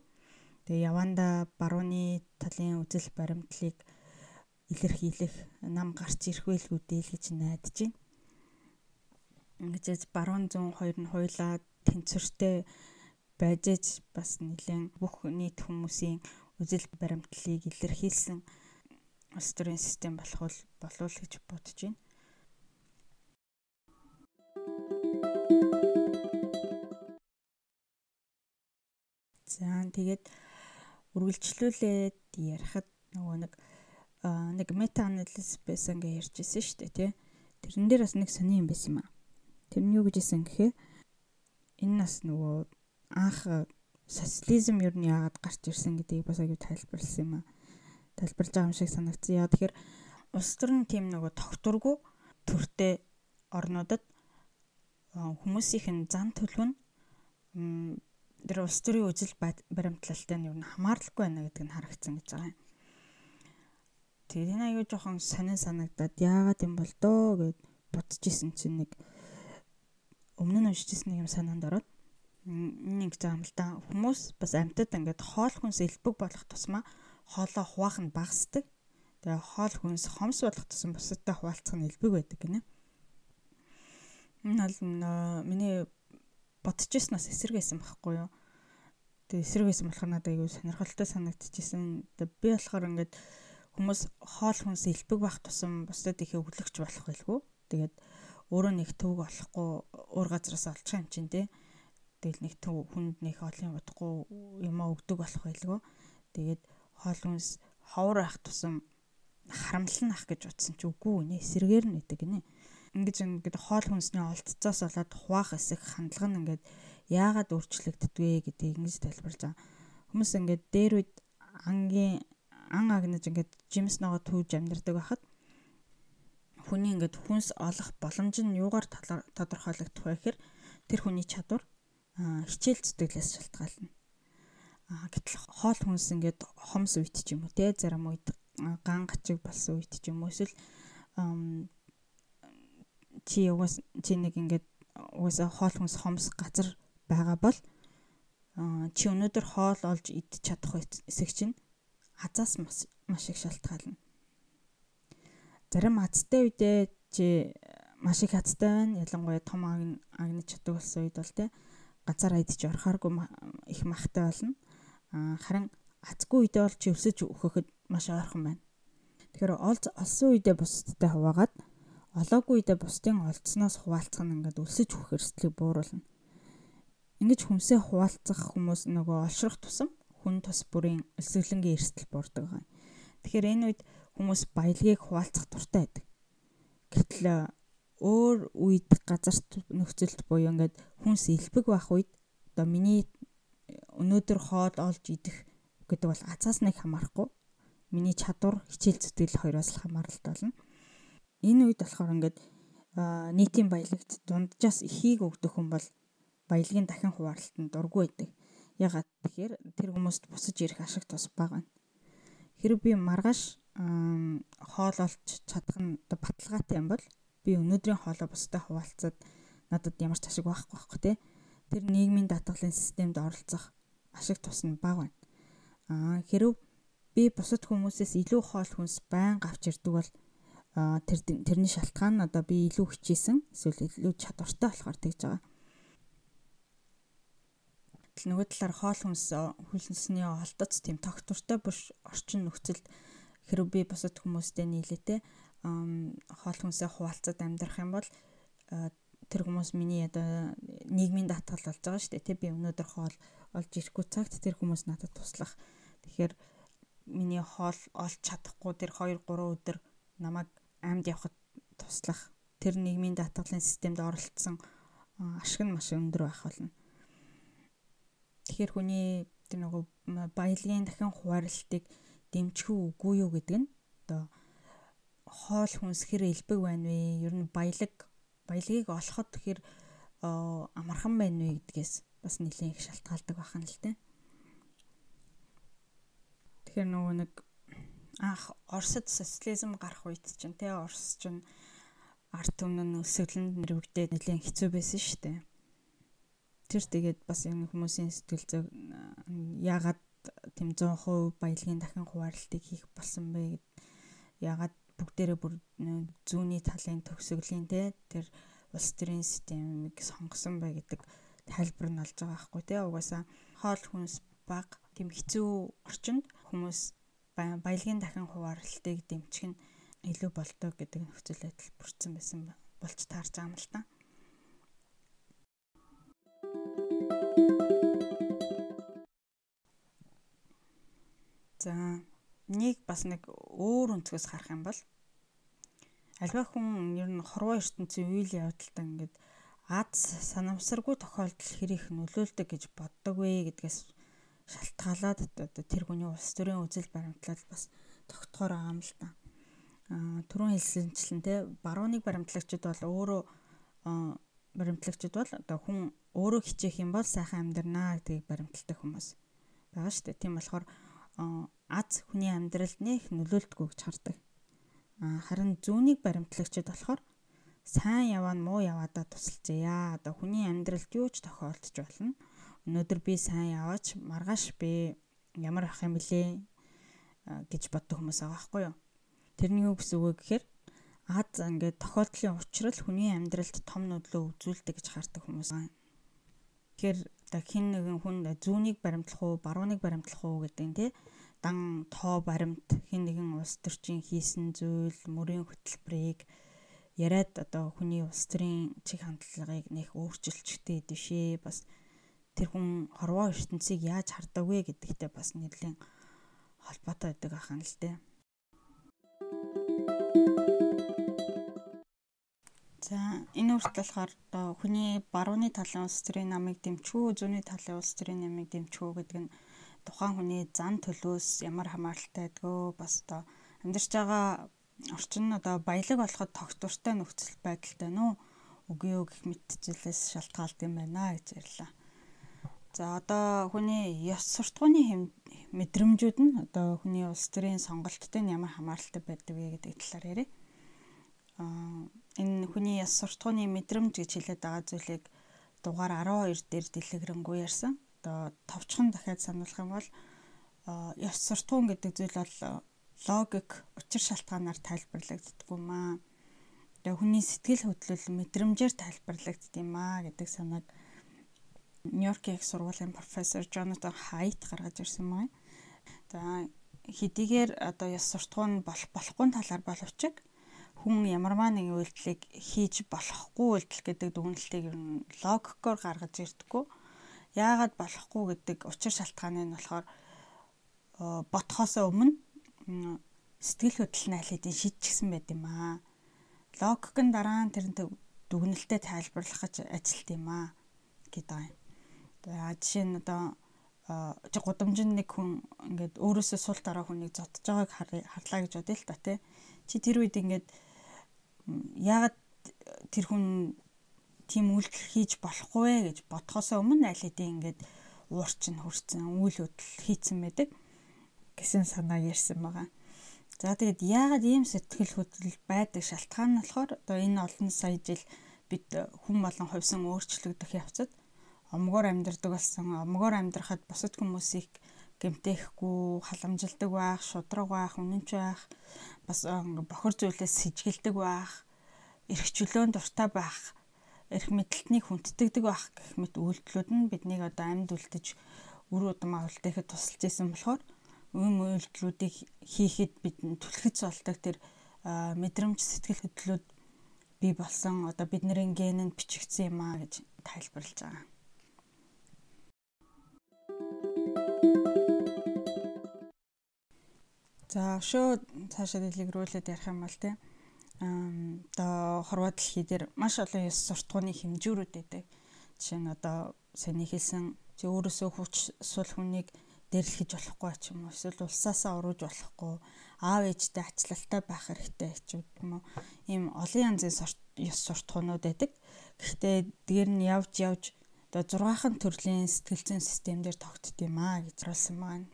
Тэгээ яванда барууны талын үзэл баримтлалыг илэрхийлэх нам гарч ирэх байлгүй л гэж найдаж байна. Ингэж баруун зүүн хоёр нь хойлоо тэнцвэртэй байж аж бас нэлээд бүх нийт хүмүүсийн үзэл баримтлалыг илэрхийлсэн улс төрийн систем болох болов гэж бодож байна. За тэгээд үргэлжлүүлээд ярихад нөгөө нэг нэг мета анализ байсан гэж ярьжсэн шүү дээ тий. Тэрэн дээр бас нэг сони юм байсан юм аа. Тэр нь юу гэж хэлсэн гэхээр энэ нас нөгөө анх социализм ер нь яагаад гарч ирсэн гэдгийг бас аягүй тайлбарласан юм аа. Тайлбарлаж байгаа юм шиг санагдсан. Яа тэгэхээр улс төр нь тийм нөгөө тогтургүй төртэй орнуудад хүмүүсийнх нь зан төлөв нь тэр улс төрийн үжил баримтлалтай нь юу н хамаарлахгүй байна гэдэг нь харагдсан гэж байгаа юм. Тэгээд энэ аюу жоохон сонин санагдаад яагаад юм бол доо гэд бодож исэн чинь нэг өмнө нь уншижсэн нэг юм санаанд ороод нэг юм л да. Хүмүүс бас амьтад ингээд хоол хүнс элбэг болох тусмаа хоолоо хуваах нь багасдаг. Тэгээ хоол хүнс хомс болох тусам бусадтай хуваалцах нь элбэг байдаг гинэ. Энэ бол миний эсрэг байсан байхгүй юу. Тэгээ байсан болохоор надад аягүй сонирхолтой санагдчихсэн. Би болохоор ингээд хүмүүс хоол хүнс элбэг байх тусам бусдад их өглөгч болох байлгүй. Тэгээд өөрөө нэг төв олохгүй уур газраас олчих юм чинь тий. Тэгэл нэг төв хүнд нэг олон удахгүй юм өгдөг болох байлгүй. Тэгээд хоол хүнс ховор ах тусам харамлал нах гэж утсан чи үгүй нэ эсрэгээр нь гэдэг гинэ ингэж ингээд хоол хүнсний олдцоос болоод хуваах эсэх хандлага нь ингээд яагаад өөрчлөгддгвэ гэдгийг ингэж тайлбарлаж байгаа. Хүмүүс ингээд дээр үед ангийн ан агнаж ингээд жимс ногоо түүж амьдардаг байхад хүний ингээд хүнс олох боломж нь юугаар тодорхойлогдох вэ гэхээр тэр хүний чадвар хичээл зүтгэлээс шалтгаална. Гэтэл хоол хүнс ингээд хомс үйт ч юм уу те зарим үед ган гачиг болсон үйт ч юм уу эсвэл чи угаас чи нэг ингээд угаасаа хоол хүнс хомс газар байгаа бол чи өнөөдөр хоол олж идчих чадах эсэх чинь азаас маш их шалтгаална. Зарим азтай үедээ чи маш их азтай байна. Ялангуяа том агнаж чаддаг болсон үед бол те газар идэж орохооргүй их махтай болно. Харин азгүй үедээ бол чи өсөж өгөхөд маш ойрхон байна. Тэгэхээр олж олсон үедээ бусдтай хуваагаад олоогүй үедээ бусдын олцсноос хуваалцах нь ингээд өлсөж өгөх эрсдлийг бууруулна. Ингэж хүнсээ хуваалцах хүмүүс нөгөө олшрох тусам хүн тус бүрийн өлсгөлөнгийн эрсдэл буурдаг байна. Тэгэхээр энэ үед хүмүүс баялагийг хуваалцах дуртай байдаг. Гэтэл өөр үед газарт нөхцөлд буюу ингээд хүнс илбэг байх үед одоо миний өнөөдөр хоол олж идэх гэдэг бол азаас нэг хамаарахгүй миний чадвар хичээл зүтгэл хоёроос л хамааралтай болно. Энэ үед болохоор ингээд нийтийн баялагт дунджаас ихийг өгдөх хүн бол баялагын дахин хуваарлалтанд дургүй байдаг. Ягаад тэгэхээр тэр хүмүүст бусаж ирэх ашиг тус бага байна. Хэрэг би маргааш хоол олж чадах нь баталгаатай юм бол би өнөөдрийн хоолоо бусдад хуваалцаад надад ямар ч ашиг байхгүй байхгүй тий. Тэр нийгмийн даатгалын системд оролцох ашиг тус нь бага байна. Аа хэрв би бусад хүмүүсээс илүү хоол хүнс байн авч ирдэг бол тэр тэрний шалтгаан нь одоо би илүү хичээсэн эсвэл илүү чадвартай болохоор тэгж байгаа. Тэгэл нөгөө талаар хоол хүнс хүлэнсний олдоц тийм тогтвортой биш орчин нөхцөлд хэрв би бусад хүмүүстэй нийлээтэй хоол хүнсээ хуваалцаад амьдрах юм бол тэр хүмүүс миний одоо нийгмийн даатгал болж байгаа шүү дээ. Тэ би өнөөдөр хоол олж ирэхгүй цагт тэр хүмүүс надад туслах. Тэгэхээр миний хоол олж чадахгүй тэр 2 3 өдөр намайг амьд явахад туслах тэр нийгмийн даатгалын системд оролцсон ашиг нь маш өндөр байх болно. Тэгэхээр хүний тэр нөгөө баялагын дахин хуваарлтыг дэмжих үгүй юу гэдэг нь одоо хоол хүнс хэр элбэг байна вэ? Ер нь баялаг баялагийг олоход хэр амархан байна вэ гэдгээс бас нэлээд их шалтгаалдаг бахан л тэ. Тэгэхээр нөгөө нэг анх Оросд социализм гарах үед чинь тэ Орос чинь арт өмнө өсөглөнд нэрвэгдээд нэлээд хэцүү байсан шүү дээ. Тэр тэгээд бас энэ хүмүүсийн сэтгэл зүй яагаад тэм 100% баялагын дахин хуваарлтыг хийх болсон бэ гэд яагаад бүгдээрээ бүр зүүнний талын төгсгөлийн те тэр улс төрийн системийг сонгосон бай гэдэг тайлбар нь олж байгаа байхгүй те угаасаа хоол хүнс баг тийм хэцүү орчинд хүмүүс баялагын дахин хуваарлтыг дэмжих нь илүү болдог гэдэг нөхцөл байдал бүрдсэн байсан болж таарч байгаа юм л та. За нэг бас нэг өөр өнцгөөс харах юм бол альва хүн ер нь хорвоо ертөнцийн үйл явдалтай ингээд аз санамсаргүй тохиолдол хэрэг нөлөөлдөг гэж боддог вэ гэдгээс шалтгаалаад одоо тэр хүний улс төрийн үзэл баримтлал бас тогтхоор байгаа юм л та. Аа түрүүн хэлсэнчлэн те барууныг баримтлагчид бол өөрөө баримтлагчид бол одоо хүн өөрөө хичээх юм бол сайхан амьдрнаа гэдгийг баримталдаг хүмүүс байгаа шүү дээ. Тийм болохоор аз хүний амьдралд нэх нөлөөлдгөө гэж хардаг. Харин зүүнийг баримтлагчид болохоор сайн яваа нь муу яваадаа тусалцъя. Одоо хүний амьдралд юу ч тохиолдож болно. Өнөөдөр би сайн яваач маргааш би ямар ах юм блэ гэж боддог хүмүүс байгаа байхгүй юу? Тэрний юу гэсэн үг вэ гэхээр аз ингээд тохиолдлын учрал хүний амьдралд том нөлөө үзүүлдэг гэж хардаг хүмүүс байна. Тэгэхээр одоо хин нэгэн хүн зүүнийг баримтлах уу, барууныг баримтлах уу гэдэг нь тий дан тоо баримт хин нэгэн улс төрчийн хийсэн зүйл мөрийн хөтөлбөрийг яриад одоо хүний улс төрийн чиг хандлагыг нэх өөрчилчихтэй дэвшээ бас тэр хүн хорвоо ертөнцийг яаж хардаг вэ гэдэгтэй бас нэрлэн холбоотой байдаг ахын л дээ. За энэ үртэл болохоор одоо хүний барууны талын улс төрийн намыг дэмжүү, зүүнний талын улс төрийн намыг дэмжүү гэдэг нь тухайн хүний зан төлөөс ямар хамааралтай байдгөө бас одоо амьдарч байгаа орчин нь одоо баялаг болоход тогтвортой нөхцөл байдалтай нөө үгүй юу гэх мэт зүйлээс шалтгаалдаг юм байна гэж ярьлаа. За одоо хүний ёс суртахууны мэдрэмжүүд нь одоо хүний улс төрийн сонголттой нь ямар хамааралтай байдаг вэ гэдэг талаар ярив. Энэ хүний яс суртахууны мэдрэмж гэж хэлээд байгаа зүйлийг дугаар 12 дээр дэлгэрэнгүй ярьсан. Одоо товчхон дахиад сануулах юм бол яс суртахуун гэдэг зүйл бол логик учир шалтгаанаар тайлбарлагддаг юм аа. Тэгээ хүний сэтгэл хөдлөл мэдрэмжээр тайлбарлагддаг юм аа гэдэг санааг Нью-Йоркийн их сургуулийн профессор Джонатан Хайт гаргаж ирсэн байна. За хэдийгээр одоо яс суртахуун болох болохгүй талаар боловч хүн ямарваа нэгэн үйлдэлийг хийж болохгүй үйлдэл гэдэг дүгнэлтийг ер нь логикоор гаргаж ирдэггүй. Яагаад болохгүй гэдэг учир шалтгааны нь болохоор ботхоос өмнө сэтгэл хөдлөл хэдийн шийдчихсэн байт юм аа. Логик нь дараа нь тэрнтэй дүгнэлтэд тайлбарлах гэж ажилт юм аа гэдэг юм. За жишээ нь одоо чи гудамжинд нэг хүн ингээд өөрөөсөө сул дараа хүнийг зодж байгааг харлаа гэж бодъё л та тий. Чи тэр үед ингээд яагаад тэр хүн тийм үйлдэл хийж болохгүй вэ гэж бодхосоо өмнө аль хэдийн ингээд уурчин хөрцөн үйл хөдлөл хийцэн байдаг гэсэн санаа ярьсан байгаа. За тэгэд яагаад ийм сэтгэл хөдлөл байдаг шалтгаан нь болохоор одоо энэ олон сая жил бид хүн болон хувьсан өөрчлөгдөх явцад омгоор амьдардаг болсон. Омгоор амьдрахад бусад хүмүүсийг гэмтээхгүй, халамжилдаг байх, шудраг байх, үнэнч байх, бас бохор зүйлээс сэжгэлдэг байх, эрх чөлөөнд дуртай байх, эрх мэдлэлтнийг хүндэтгдэг байх гэх мэт үйлдэлүүд нь биднийг одоо амьд үлдэж үр удмаа үлдэхэд тусалж исэн болохоор үн үйлдэлүүдийг хийхэд бидэнд түлхэц болдог тэр мэдрэмж сэтгэл хөдлөлүүд бий болсон одоо бидний генэнд бичигдсэн юм а гэж тайлбарлаж байгаа. За өшөө цаашаа дэлгэрүүлээд ярих юм бол тийм одоо хорвоо дэлхий дээр маш олон ёс суртахууны хэмжүүрүүд байдаг. Жишээ нь одоо саний хэлсэн чи өөрөөсөө хүч сул хүнийг дэрлэхэж болохгүй ч юм уу эсвэл улсаасаа урууж болохгүй аав ээжтэй ачлалтай байх хэрэгтэй ч юм уу ийм олон янзын ёс суртахуунууд байдаг. Гэхдээ дээр нь явж явж одоо 6хан төрлийн сэтгэл зүйн системдэр тогтд юм аа гэж харуулсан байна.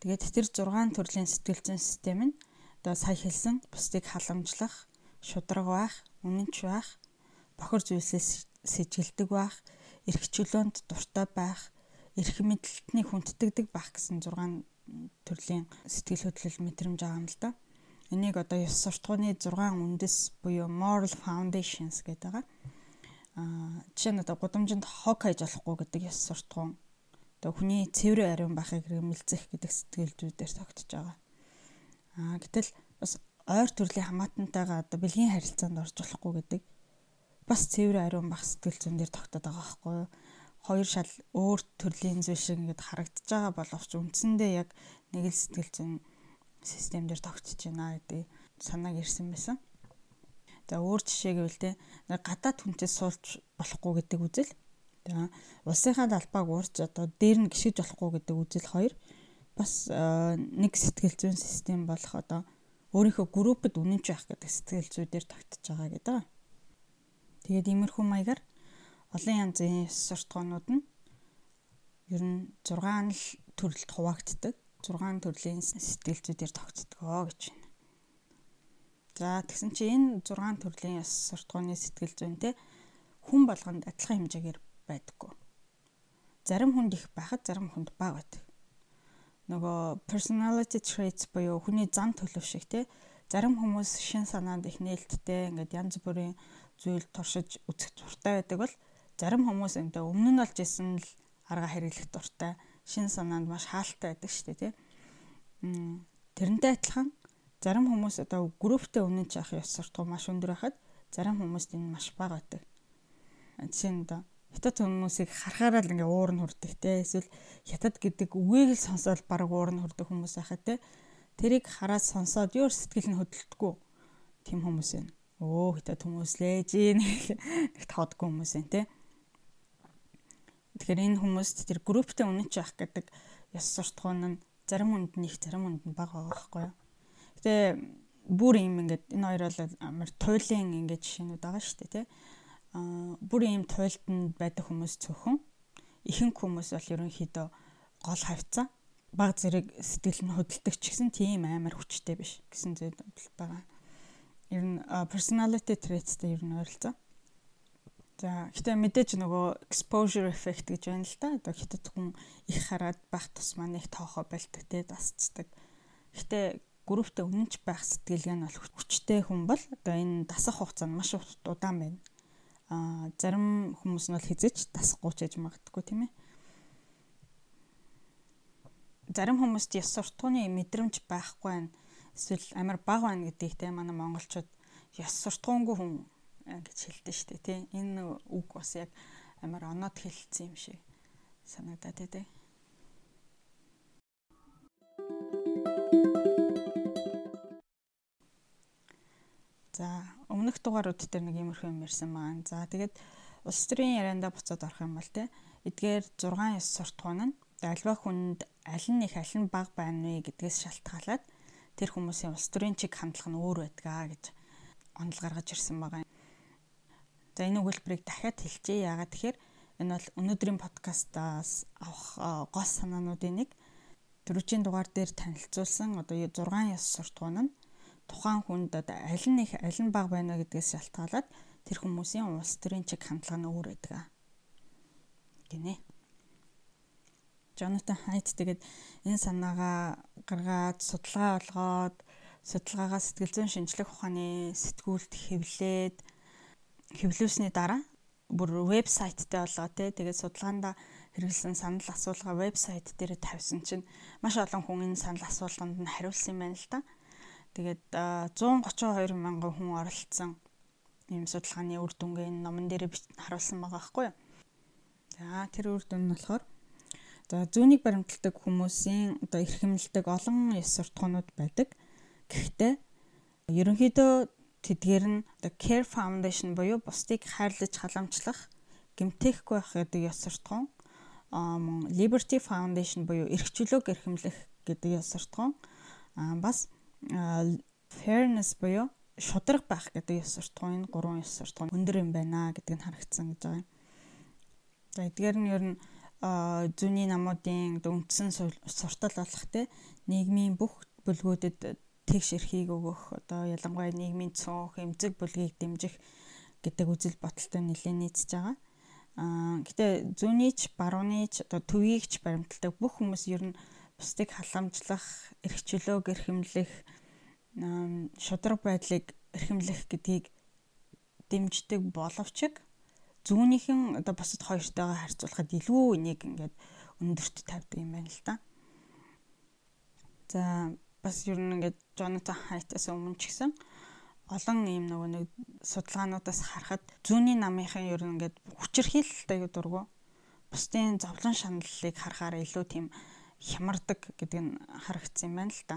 Тэгээд тэр 6 төрлийн сэтгэл зүйн систем нь одоо сая хэлсэн бусдыг халамжлах, шудраг байх, үнэнч байх, бохор зүйлсээс сэжгэлдэг байх, эрх чөлөөнд дуртай байх, эрх мэдлэлтний хүндэтгдэг байх гэсэн 6 төрлийн сэтгэл хөдлөл мэдрэмж байгаа юм л да. Энийг одоо ёс суртахууны 6 үндэс буюу moral foundations гэдэг байгаа. Аа жишээ нь одоо гудамжинд хог хайж болохгүй гэдэг ёс суртахуун одоо хүний цэвэр ариун байхыг рэмэлзэх гэдэг сэтгэлзүүдээр тогтож байгаа. Аа гэтэл бас ойр төрлийн хамаатантайгаа одоо бэлгийн харилцаанд орж болохгүй гэдэг бас цэвэр ариун байх сэтгэл зүйн дээр тогтоод байгаа байхгүй юу? Хоёр шал өөр төрлийн зүйл шиг ингээд харагдаж байгаа боловч үндсэндээ яг нэг л сэтгэл зүйн системдэр тогтож байна гэдэг санааг ирсэн байсан. За өөр жишээ гэвэл те гадаад хүнтэй суулж болохгүй гэдэг үзэл За улсынхаа талбайг уурч одоо дээр нь гიშгэж болохгүй гэдэг үзэл хоёр бас нэг сэтгэл зүйн систем болох одоо өөрийнхөө группэд үнэнч байх гэдэг сэтгэл зүйдээр тогтож байгаа гэдэг. Тэгээд иймэрхүү маягаар олон янзын суртахуунууд нь ер нь 6 л төрөлд хуваагддаг. 6 төрлийн сэтгэл зүйдээр тогтдгоо гэж байна. За тэгсэн чи энэ 6 төрлийн суртахууны сэтгэл зүйнтэй хүн болгонд адилхан хэмжээгээр байдаггүй. Зарим хүнд их байхад зарим хүнд бага байдаг. Нөгөө personality traits буюу хүний зан төлөв шиг те зарим хүмүүс шин санаанд их нээлттэй ингээд янз бүрийн зүйл туршиж үзэх дуртай байдаг бол зарим хүмүүс энэ өмнө нь олж исэн л арга хэрэглэх дуртай шин санаанд маш хаалттай байдаг шүү дээ тий. Тэрнтэй адилхан зарим хүмүүс одоо групптэй үнэн чаах ёс суртахуун маш өндөр байхад зарим хүмүүст энэ маш бага байдаг. Жишээ нь одоо хятад хүмүүсийг харахаараа л ингээ уур нь хүрдэг те эсвэл хятад гэдэг үгийг л сонсоод баг уур нь хүрдэг хүмүүс байхад те тэрийг хараад сонсоод юу сэтгэл нь хөдөлтгүү тийм хүмүүс байна. Өө хятад хүмүүс лээ жин нэг тоодгүй хүмүүс байна те. Тэгэхээр энэ хүмүүст тэр групптэй үнэнч байх гэдэг ёс суртахуун нь зарим хүнд нь их зарим хүнд нь бага байгаа байхгүй юу. Гэтэ бүр юм ингээд энэ хоёр бол амар туйлын ингээд жишээнүүд байгаа шүү дээ тий бүр ийм туйлтанд байдаг хүмүүс цөөхөн ихэнх хүмүүс бол ерөнхийдөө гол хавцаа баг зэрэг сэтгэл нь хөдөлдөг ч гэсэн тийм амар хүчтэй биш гэсэн зүйл байгаа. ер нь personality traits-тэй ер нь ойролцоо. За гэтээ мэдээж нөгөө exposure effect гэж байна л да. Одоо хятад хүн их хараад байх тусмаа нэг тоохоо болдог те дасцдаг. Гэтээ групптэй үнэнч байх сэтгэлгээ нь бол хүчтэй хүн бол одоо энэ дасах хугацаа нь маш удаан байна. Аа зарим хүмүүс нь бол хизэж дасахгүй ч гэж магадгүй тийм ээ. Зарим хүмүүст яс суртахууны мэдрэмж байхгүй байна эсвэл амар бага байна гэдэгтэй манай монголчууд яс суртахуунгүй хүн гэж хэлдэг шүү дээ тий. Энэ үг бас яг амар оноод хэлсэн юм шиг санагдаад тий. За өмнөх дугаарууд дээр нэг иймэрхүү юм ярьсан маань. За тэгээд улс төрийн ярианда буцаад орох юм бол тий. Эдгээр 6 9 суртахуун нь альва хүнд аль нь их аль нь бага байна вэ гэдгээс шалтгаалаад тэр хүмүүсийн улс төрийн чиг хандлага нь өөр байдгаа гэж онол гаргаж ирсэн байгаа. За энэ өгүүлбэрийг дахиад хэлчихье. Яагаад тэгэхээр энэ бол өнөөдрийн подкастаас авах гол санаануудын нэг дөрөвчийн дугаар дээр танилцуулсан одоо 6 яс суртахуун нь тухайн хүнд аль нь их аль нь бага байна гэдгээс шалтгаалаад тэр хүмүүсийн улс төрийн чиг хандлага нь өөр байдаг. гинэ. Jonathan Haidt тэгээд энэ санаагаа гаргаад судалгаа олгоод судалгаагаа сэтгэл зүйн шинжлэх ухааны сэтгүүлд хэвлээд хэвлүүлсний дараа бүр вебсайттай болоо те тэгээд судалгаанда хэрэглэсэн санал асуулга вебсайт дээр тавьсан чинь маш олон хүн энэ санал асуулганд нь хариулсан юм байна л да. Тэгээд 132 мянган хүн оролцсон ийм судалгааны үр дүнгээ энэ номон дээр харуулсан байгаа байхгүй юу. За тэр үр дүн нь болохоор За зүүнийг баримталдаг хүмүүсийн одоо эрхэмлдэг олон ёс суртахуунууд байдаг. Гэхдээ ерөнхийдөө тэдгээр нь одоо Care Foundation буюу бусдыг хайрлаж халамжлах гэмтээхгүй байх гэдэг ёс суртахуун. Мөн Liberty Foundation буюу эрх чөлөөг эрхэмлэх гэдэг ёс суртахуун. Бас Fairness буюу шудраг байх гэдэг ёс суртахуун энэ гурван ёс суртахуун өндөр юм байна гэдг нь харагдсан гэж байгаа юм. За эдгээр нь ер нь зүүнний намуудын үндсэн суртал болох те нийгмийн бүх бүлгүүдэд тэгш эрхийг өгөх одоо ялангуяа нийгмийн цонх эмзэг бүлгийг дэмжих гэдэг үзэл бодолтой нэлээд нийцж байгаа. Аа гэтээ зүүнийч баруунийч одоо төвийгч баримталдаг бүх хүмүүс ер нь бусдыг халамжлах, эрх чөлөөг эрхэмлэх, шудраг байдлыг эрхэмлэх гэдгийг дэмждэг боловч зүүнийхэн одоо бусад хоёртойгоо харьцуулахад илүү энийг ингээд өндөрт тавьдаг юм байна л да. За бас ер нь ингээд Jonathan Haidt-аас өмнө ч гэсэн олон ийм нөгөө нэг судалгаануудаас харахад зүүнний намынхан ер нь ингээд хүчирхийлэлтэй гэдэг дургу бусдын зовлон шаналлыг харахаар илүү тийм хямардаг гэдэг нь харагдсан юм байна л да.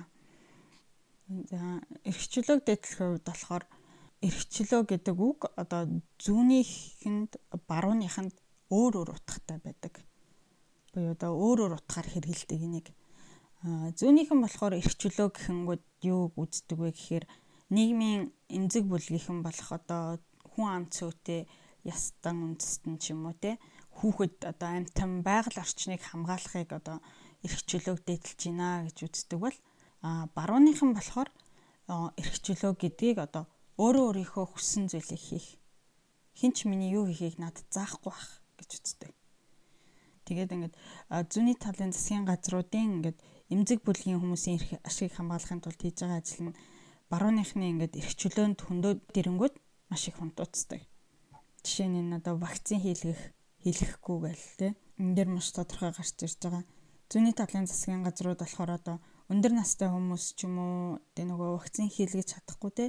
За эрхчлөөг дэтлэх хувьд болохоор эрхчлөө гэдэг үг одоо зүүнийхэнд барууныханд өөр өөр утгатай байдаг. Буюу одоо өөр өөр утгаар хэрэгэлдэг энийг. Зүүнийхэн болохоор эрхчлөө гэхэнгүүд юуг үздэг вэ гэхээр нийгмийн эмзэг бүлгийнхэн болох одоо хүн ам цөөтэй ястан үндэстэн ч юм уу те хүүхэд одоо амтан байгаль орчныг хамгаалахыг одоо эрхчлөөг дээдэлж байна гэж үздэг бол а барууныхан болохоор эрхчлөө гэдгийг одоо өөрөө өөрийнхөө хүссэн зүйлийг хийх. Хинч миний юу хийхийг надад заахгүй бах гэж үздэг. Тэгээд ингээд зүүнний талын засгийн газруудын ингээд эмзэг бүлгийн хүмүүсийн эрх ашиг хамгаалахын тулд хийж байгаа ажил нь барууныхны ингээд эрх чөлөөнд хөндөөд ирэнгүүт маш их хунтуцдаг. Жишээ нь энэ одоо вакцин хийлгэх хийлгэхгүй байл те. Энд дэр маш тодорхой гарч ирж байгаа. Зүүнний талын засгийн газрууд болохоор одоо өндөр настай хүмүүс ч юм уу тэ нөгөө вакцин хийлгэж чадахгүй те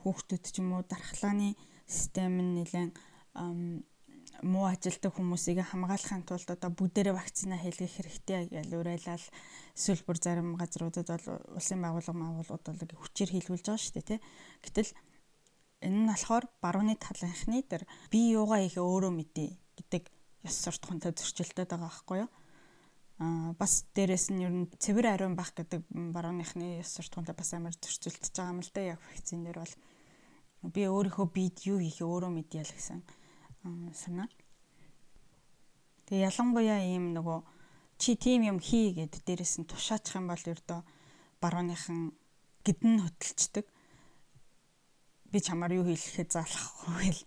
хүүхдүүд ч юм уу дархлааны систем нь нэлээд муу ажилтдаг хүмүүсийг хамгаалахын тулд одоо бүгдээрээ вакцина хийлгэх хэрэгтэй гэж уриалал эсвэл бүр зарим газруудад бол улсын байгууллага байгууллагууд бол хүчээр хийлгүүлж байгаа шүү дээ тий. Гэтэл энэ нь болохоор барууны талынхны тэр би юугаа их өөрөө мэдээ гэдэг ёс суртахуунтай зөрчилдөд байгаа байхгүй юу? Аа бас дээрэс нь ер нь цэвэр ариун байх гэдэг барууныхны ёс суртахуунтай бас амар зөрчилдөж байгаа юм л да яг вакцин дээр бол би өөрийнхөө бид юу хийхээ өөрөө мэдъя л гэсэн санаа. Тэгээ ялангуяа ийм нөгөө чи тийм юм хий гэд дээрэс нь тушаачих юм бол ердөө барууныхан гэдэн хөдөлцдөг. би чамаар юу хэлэхэд заалахгүй л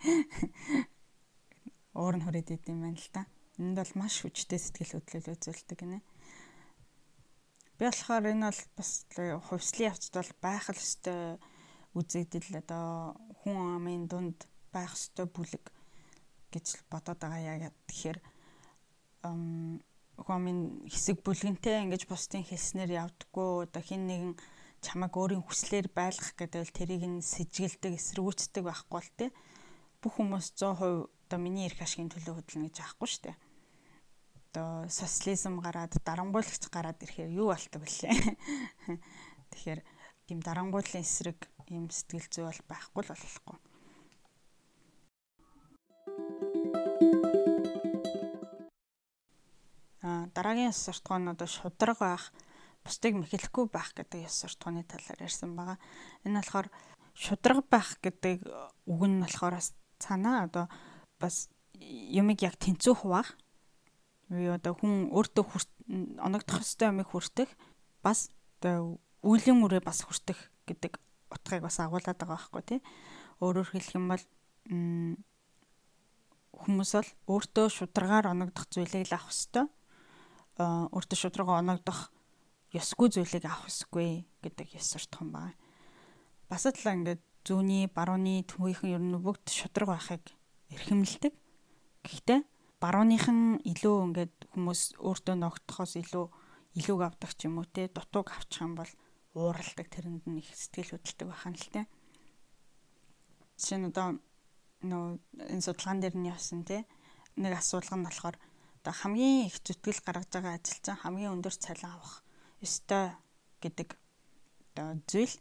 уур нь хүрээд идэм байна л да. Энд бол маш хүчтэй сэтгэл хөдлөл үзүүлдэг гинэ. Би болохоор энэ бол бас хувьслын явцд бол байх л өстой үзэгдэл одоо хүн амын дунд байх өстой бүлэг гэж бодоод байгаа яа тэгэхээр хүн амын хэсэг бүлгэнтэй ингэж бусдын хэлснээр явдггүй одоо хин нэгэн чамайг өөрийн хүслээр байлгах гэдэг л тэрийг нь сэжгэлдэг эсэргүүцдэг байхгүй бол тэ бүх хүмүүс 100% одоо миний эрх ашигын төлөө хөдлөнө гэж аахгүй дээ. Одоо социализм гараад дарангуйлагч гараад ирэхээр юу болдог вүлээ. Тэгэхээр тийм дарангуйлын эсрэг ийм сэтгэл зүй бол байхгүй л болохгүй. А дараагийн суртахуун одоо шудраг байх бусдыг мэхлэхгүй байх гэдэг ёс суртахууны талаар ярьсан байгаа. Энэ болохоор шудраг байх гэдэг үг нь болохоор цаанаа одоо бас юмыг яг тэнцүү хуваах. Юу одоо хүн өөртөө оногдох ёстой юмыг хүртэх бас одоо үеийн үрээ бас хүртэх гэдэг утгыг бас агуулдаг байгаа байхгүй тий. Өөрөөр хэлэх юм бол хүмүүс бол өөртөө шударгаар оногдох зүйлийг л авах ёстой. Аа өөртөө шударгаа оногдох ёсгүй зүйлийг авах ёсгүй гэдэг ёс суртахуун байна. Бас л ингээд зүүнний, барууны төвийнхэн ер нь бүгд шудраг байхыг эрхэмлдэг. Гэхдээ барууныхан илүү ингээд хүмүүс өөртөө ногдохоос илүү илүүг авдаг ч юм уу те дутууг авчих юм бол ууралдаг тэрэнд нь их сэтгэл хөдлөлтөг байхan л те. Жишээ нь одоо нөө энэ судалгаан дээр нь явсан те нэг асуулга нь болохоор одоо хамгийн их зүтгэл гаргаж байгаа ажилчин хамгийн өндөр цалин авах ёстой гэдэг одоо зүйл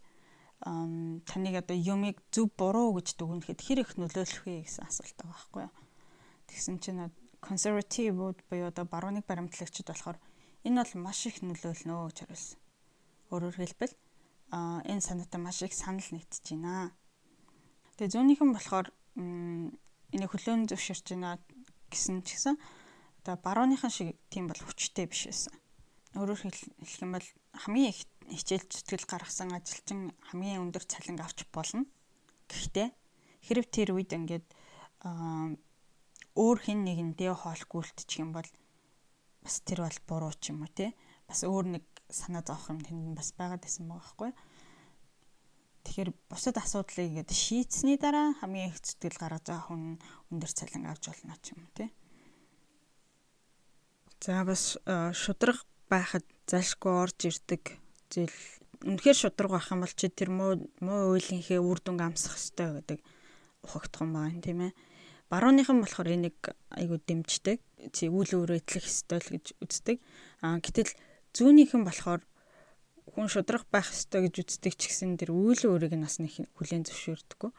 таныг одоо юмыг зөв буруу гэж дүгнэхэд хэр их нөлөөлөх вэ гэсэн асуулт байгаа байхгүй юу. Тэгсэн чинь консервативууд буюу одоо барууныг баримтлагчид болохоор энэ бол маш их нөлөөлнө гэж хариулсан. Өөрөөр хэлбэл энэ санаатай маш их санал нэгтэж байна. Тэгээ зүүнийнхэн болохоор энийг хөлөөн зөвшөөрч байна гэсэн ч гэсэн одоо барууныхан шиг тийм бол хүчтэй биш байсан өөрөөр хэлэх юм бол хамгийн их хичээл зүтгэл гаргасан ажилчин хамгийн өндөр цалин авч болно. Гэхдээ хэрэг тэр үед ингээд өөр хэн нэгэндээ хоолгүй үлдчих юм бол бас тэр бол буруу ч юм уу те. Бас өөр нэг санаа зовох юм тэнд бас байгаад байсан байгаа байхгүй. Тэгэхээр бусад асуудлыг ингээд шийдсэний дараа хамгийн их зүтгэл гаргаж байгаа хүн өндөр цалин авч болно ч юм уу те. За бас шудраг байхад залшгүй орж ирдэг зүйл үнэхээр шудраг байх юм бол чи тэр муу муу үйлийнхээ үр дүнг амсах ёстой гэдэг ухагдах юм байна тийм ээ. Барууныхан болохоор энийг айгуу дэмждэг. Чи үйл өөрөө итлэх ёстой л гэж үздэг. Аа гэтэл зүүнийнхэн болохоор хүн шудраг байх ёстой гэж үздэг ч гэсэн тэр үйл өөрийг нь бас нэг хүлээн зөвшөөрдөггүй.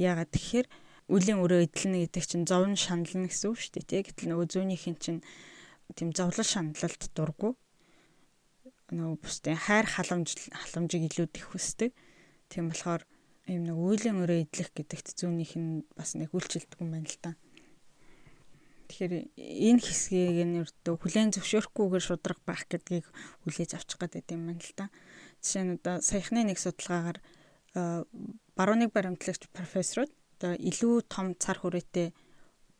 Яагаад тэгэхээр үлийн өрөө эдлэнэ гэдэг чинь зовн шанална гэсэн үг шүү дээ. Гэтэл нөгөө зүүнийхэн чинь тийм зовлон шаналлалт дурггүй нөгөө бусдын хайр халамж халамжийг илүү их хүсдэг. Тийм болохоор ийм нэг үеийн өрөө идэх гэдэгт зүүнийх нь бас нэг үйлчилдэг юм байна л да. Тэгэхээр энэ хэсгийг нь өртөө хүлэн зөвшөөрөхгүйгээр шудраг байх гэдгийг хүлээж авчих гэдэг юм байна л да. Жишээ нь одоо саяхны нэг судалгаагаар барууныг баримтлагч профессорууд одоо илүү том цар хүрээтэй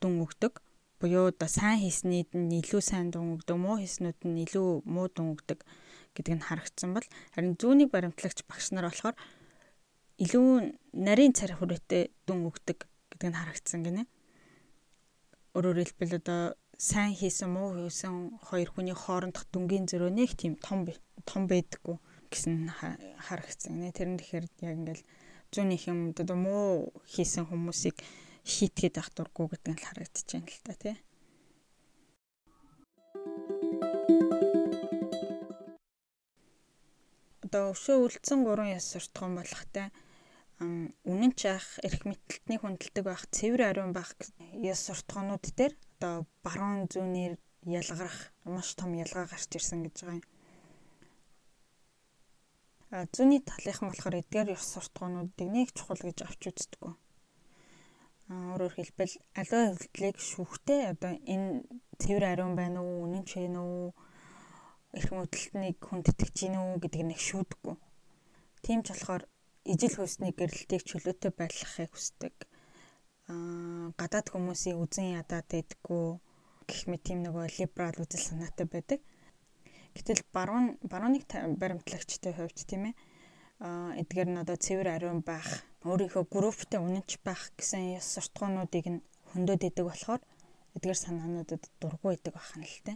дүн өгдөг буюу одоо сайн хийснийд нь илүү сайн дүн өгдөг, муу хийснүүд нь илүү муу дүн өгдөг гэдэг нь харагдсан бол харин зүүнийг баримтлагч багш нар болохоор илүү нарийн цар хүрээтэй дүн өгдөг гэдэг нь харагдсан гинэ. Өөрөөр хэлбэл одоо сайн хийсэн муу хийсэн хоёр хүний хоорондох дүнгийн зөрөө нэг тийм том том байдаггүй гэсэн харагдсан гинэ. Тэр нь тэгэхээр яг ингээл зүүнийх юм одоо муу хийсэн хүмүүсийг шийтгээд авах дурггүй гэдэг нь байна л та тий. Одоо өвшөө үлдсэн гурван яс суртахуун болохтай үнэн чаах эрх мэтэлтний хүндэлдэг байх цэвэр ариун байх яс суртахуунууд дээр одоо баруун зүүнээр ялгарах маш том ялгаа гарч ирсэн гэж байгаа юм. Зүүнний талынхан болохоор эдгээр ёс суртахуунуудыг нэг чухал гэж авч үздэг өөрөөр хэлбэл аливаа хөвдлийг шүүхтэй одоо энэ цэвэр ариун байна уу үнэн ч вэ үү эрх мөдөлтнийг хүндэтгэж гин үү гэдэг нэг шүүдэггүй. Тийм ч болохоор ижил хүйсний гэрэлтийг чөлөөтэй байлгахыг хүсдэг. Аа гадаад хүмүүсийн үзэн ядаад байдггүй гэх мэт тийм нөгөө либерал үзэл санаатай байдаг. Гэтэл баруун барууныг баримтлагчтай хувьд тийм ээ а эдгээр нь одоо цэвэр ариун байх өөрийнхөө групптэй үнэнч байх гэсэн ёс суртахуунуудыг нь хөндөд идэг болохоор эдгээр санаануудад дургүй идэг байх нь л тэ.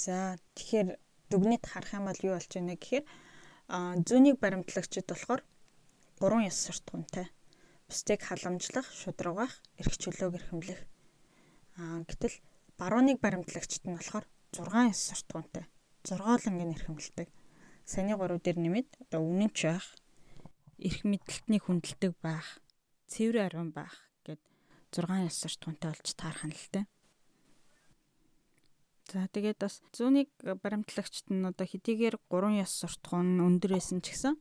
За тэгэхээр дүгнэт харах юм бол юу болж байна гэхээр зүүнийг баримтлагчид болохоор гурван ёс суртахуунтай. Бусдыг халамжлах, шударгаах, эрх чөлөөг эрхэмлэх. Гэтэл барууныг баримтлагчид нь болохоор 6 ёс суртахуунтай. Зургаалангийн эрхэмлдэг. Саяны гурав дээр нэмээд одоо үнэнч байх, эрх мэдэлтний хүндэлдэг байх, цэвэр ариун байх гэд 6 ёс суртахуунтай болж таархан л тэ. За тэгээд бас зүүнийг баримтлагчт нь одоо хэдийгээр 3 ёс суртахуун өндөрөөсөн ч гэсэн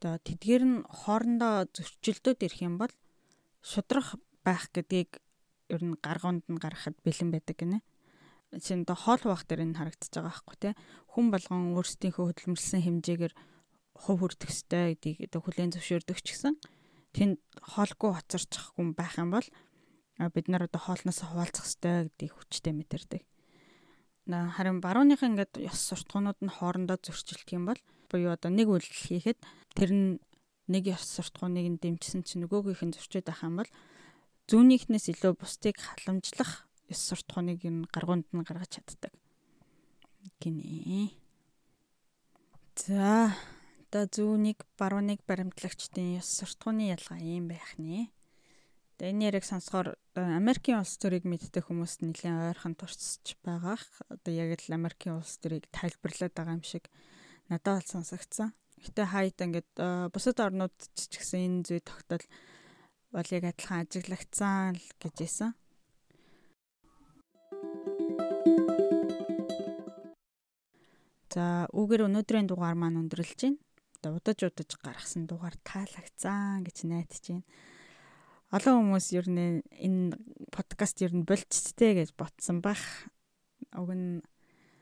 одоо тэдгээр нь хоорондоо зөрчилдөд ирэх юм бол шудрах байх гэдгийг ер нь гаргуунд нь гаргахад бэлэн байдаг гинэ. Жишээ нь одоо хоол хуваах дээр нь харагдаж байгаа байхгүй тий. Хүн болгон өөрсдийнхөө хөдөлмөрлсөн хэмжээгээр хувь хүртэх ёстой гэдгийг одоо хүлээн зөвшөөрдөг ч гэсэн тэнд хоолгүй хоцорчих хүн байх юм бол бид нар одоо хоолноос хуваалцах ёстой гэдгийг хүчтэй мэдэрдэг. Харин барууныхаа ингээд ёс суртахуунууд нь хоорондоо зөрчилдөх юм бол буюу одоо нэг үйлдэл хийхэд тэр нь нэг ёс суртахууныг нь дэмжсэн чинь нөгөөгийнх нь зөрчиж байх юм бол зүүнийхнээс илүү бусдыг халамжлах ёс суртахууныг нь гаргуунд нь гаргаж чаддаг. Гинэ. За одоо зүүнийг барууныг баримтлагчдын ёс суртахууны ялгаа юм байх нэ. Тэгээ энэ яриг сонсохоор Америкийн улс төрийг мэддэг хүмүүст нэлээд ойрхон турцж байгаах. Одоо яг л Америкийн улс төрийг тайлбарлаад байгаа юм шиг надад бол сонсогдсон. Гэтэ хайт ингээд бусад орнууд ч гэсэн энэ зүй тогтол бол яг адилхан ажиглагдсан л гэж хэлсэн. За үүгээр өнөөдрийн дугаар маань өндөрлж байна одоо удаж удаж гаргасан дугаар таалагдсан гэж найдаж байна. Олон хүмүүс ер нь энэ подкаст ер нь болцтой гэж ботсон бах. Уг нь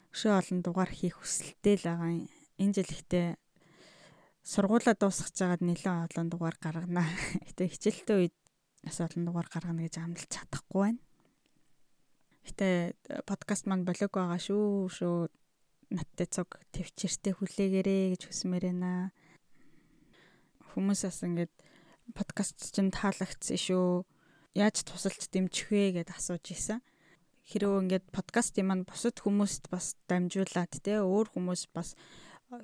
өшөө олон дугаар хийх хүсэлтэй л байгаа. Энэ жил ихтэй сургуулаа дуусгаж байгаад нэлээд олон дугаар гаргана. Гэтэ хичээлтэй үед бас олон дугаар гаргана гэж амлаж чадахгүй байна. Гэтэ подкаст маань болоог байгаа шүү шүү надтай цог төвчээртэй хүлээгээрэй гэж хүсмээр байна. Хүмүүс бас ингээд подкаст чинь таалагдсан шүү. Яаж тусалж дэмжих вэ гэд асууж исэн. Хэрвээ ингээд подкастын маань бусад хүмүүст бас дамжуулаад те өөр хүмүүс бас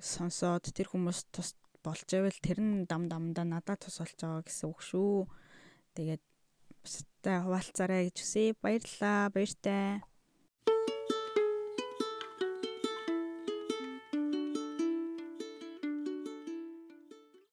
сонсоод тэр хүмүүс тус болж байвал тэр нь дам дамдаа надад тус болж байгаа гэсэн үг шүү. Тэгээд бусдтай хуваалцаарай гэж хүсье. Баярлалаа. Баяртай.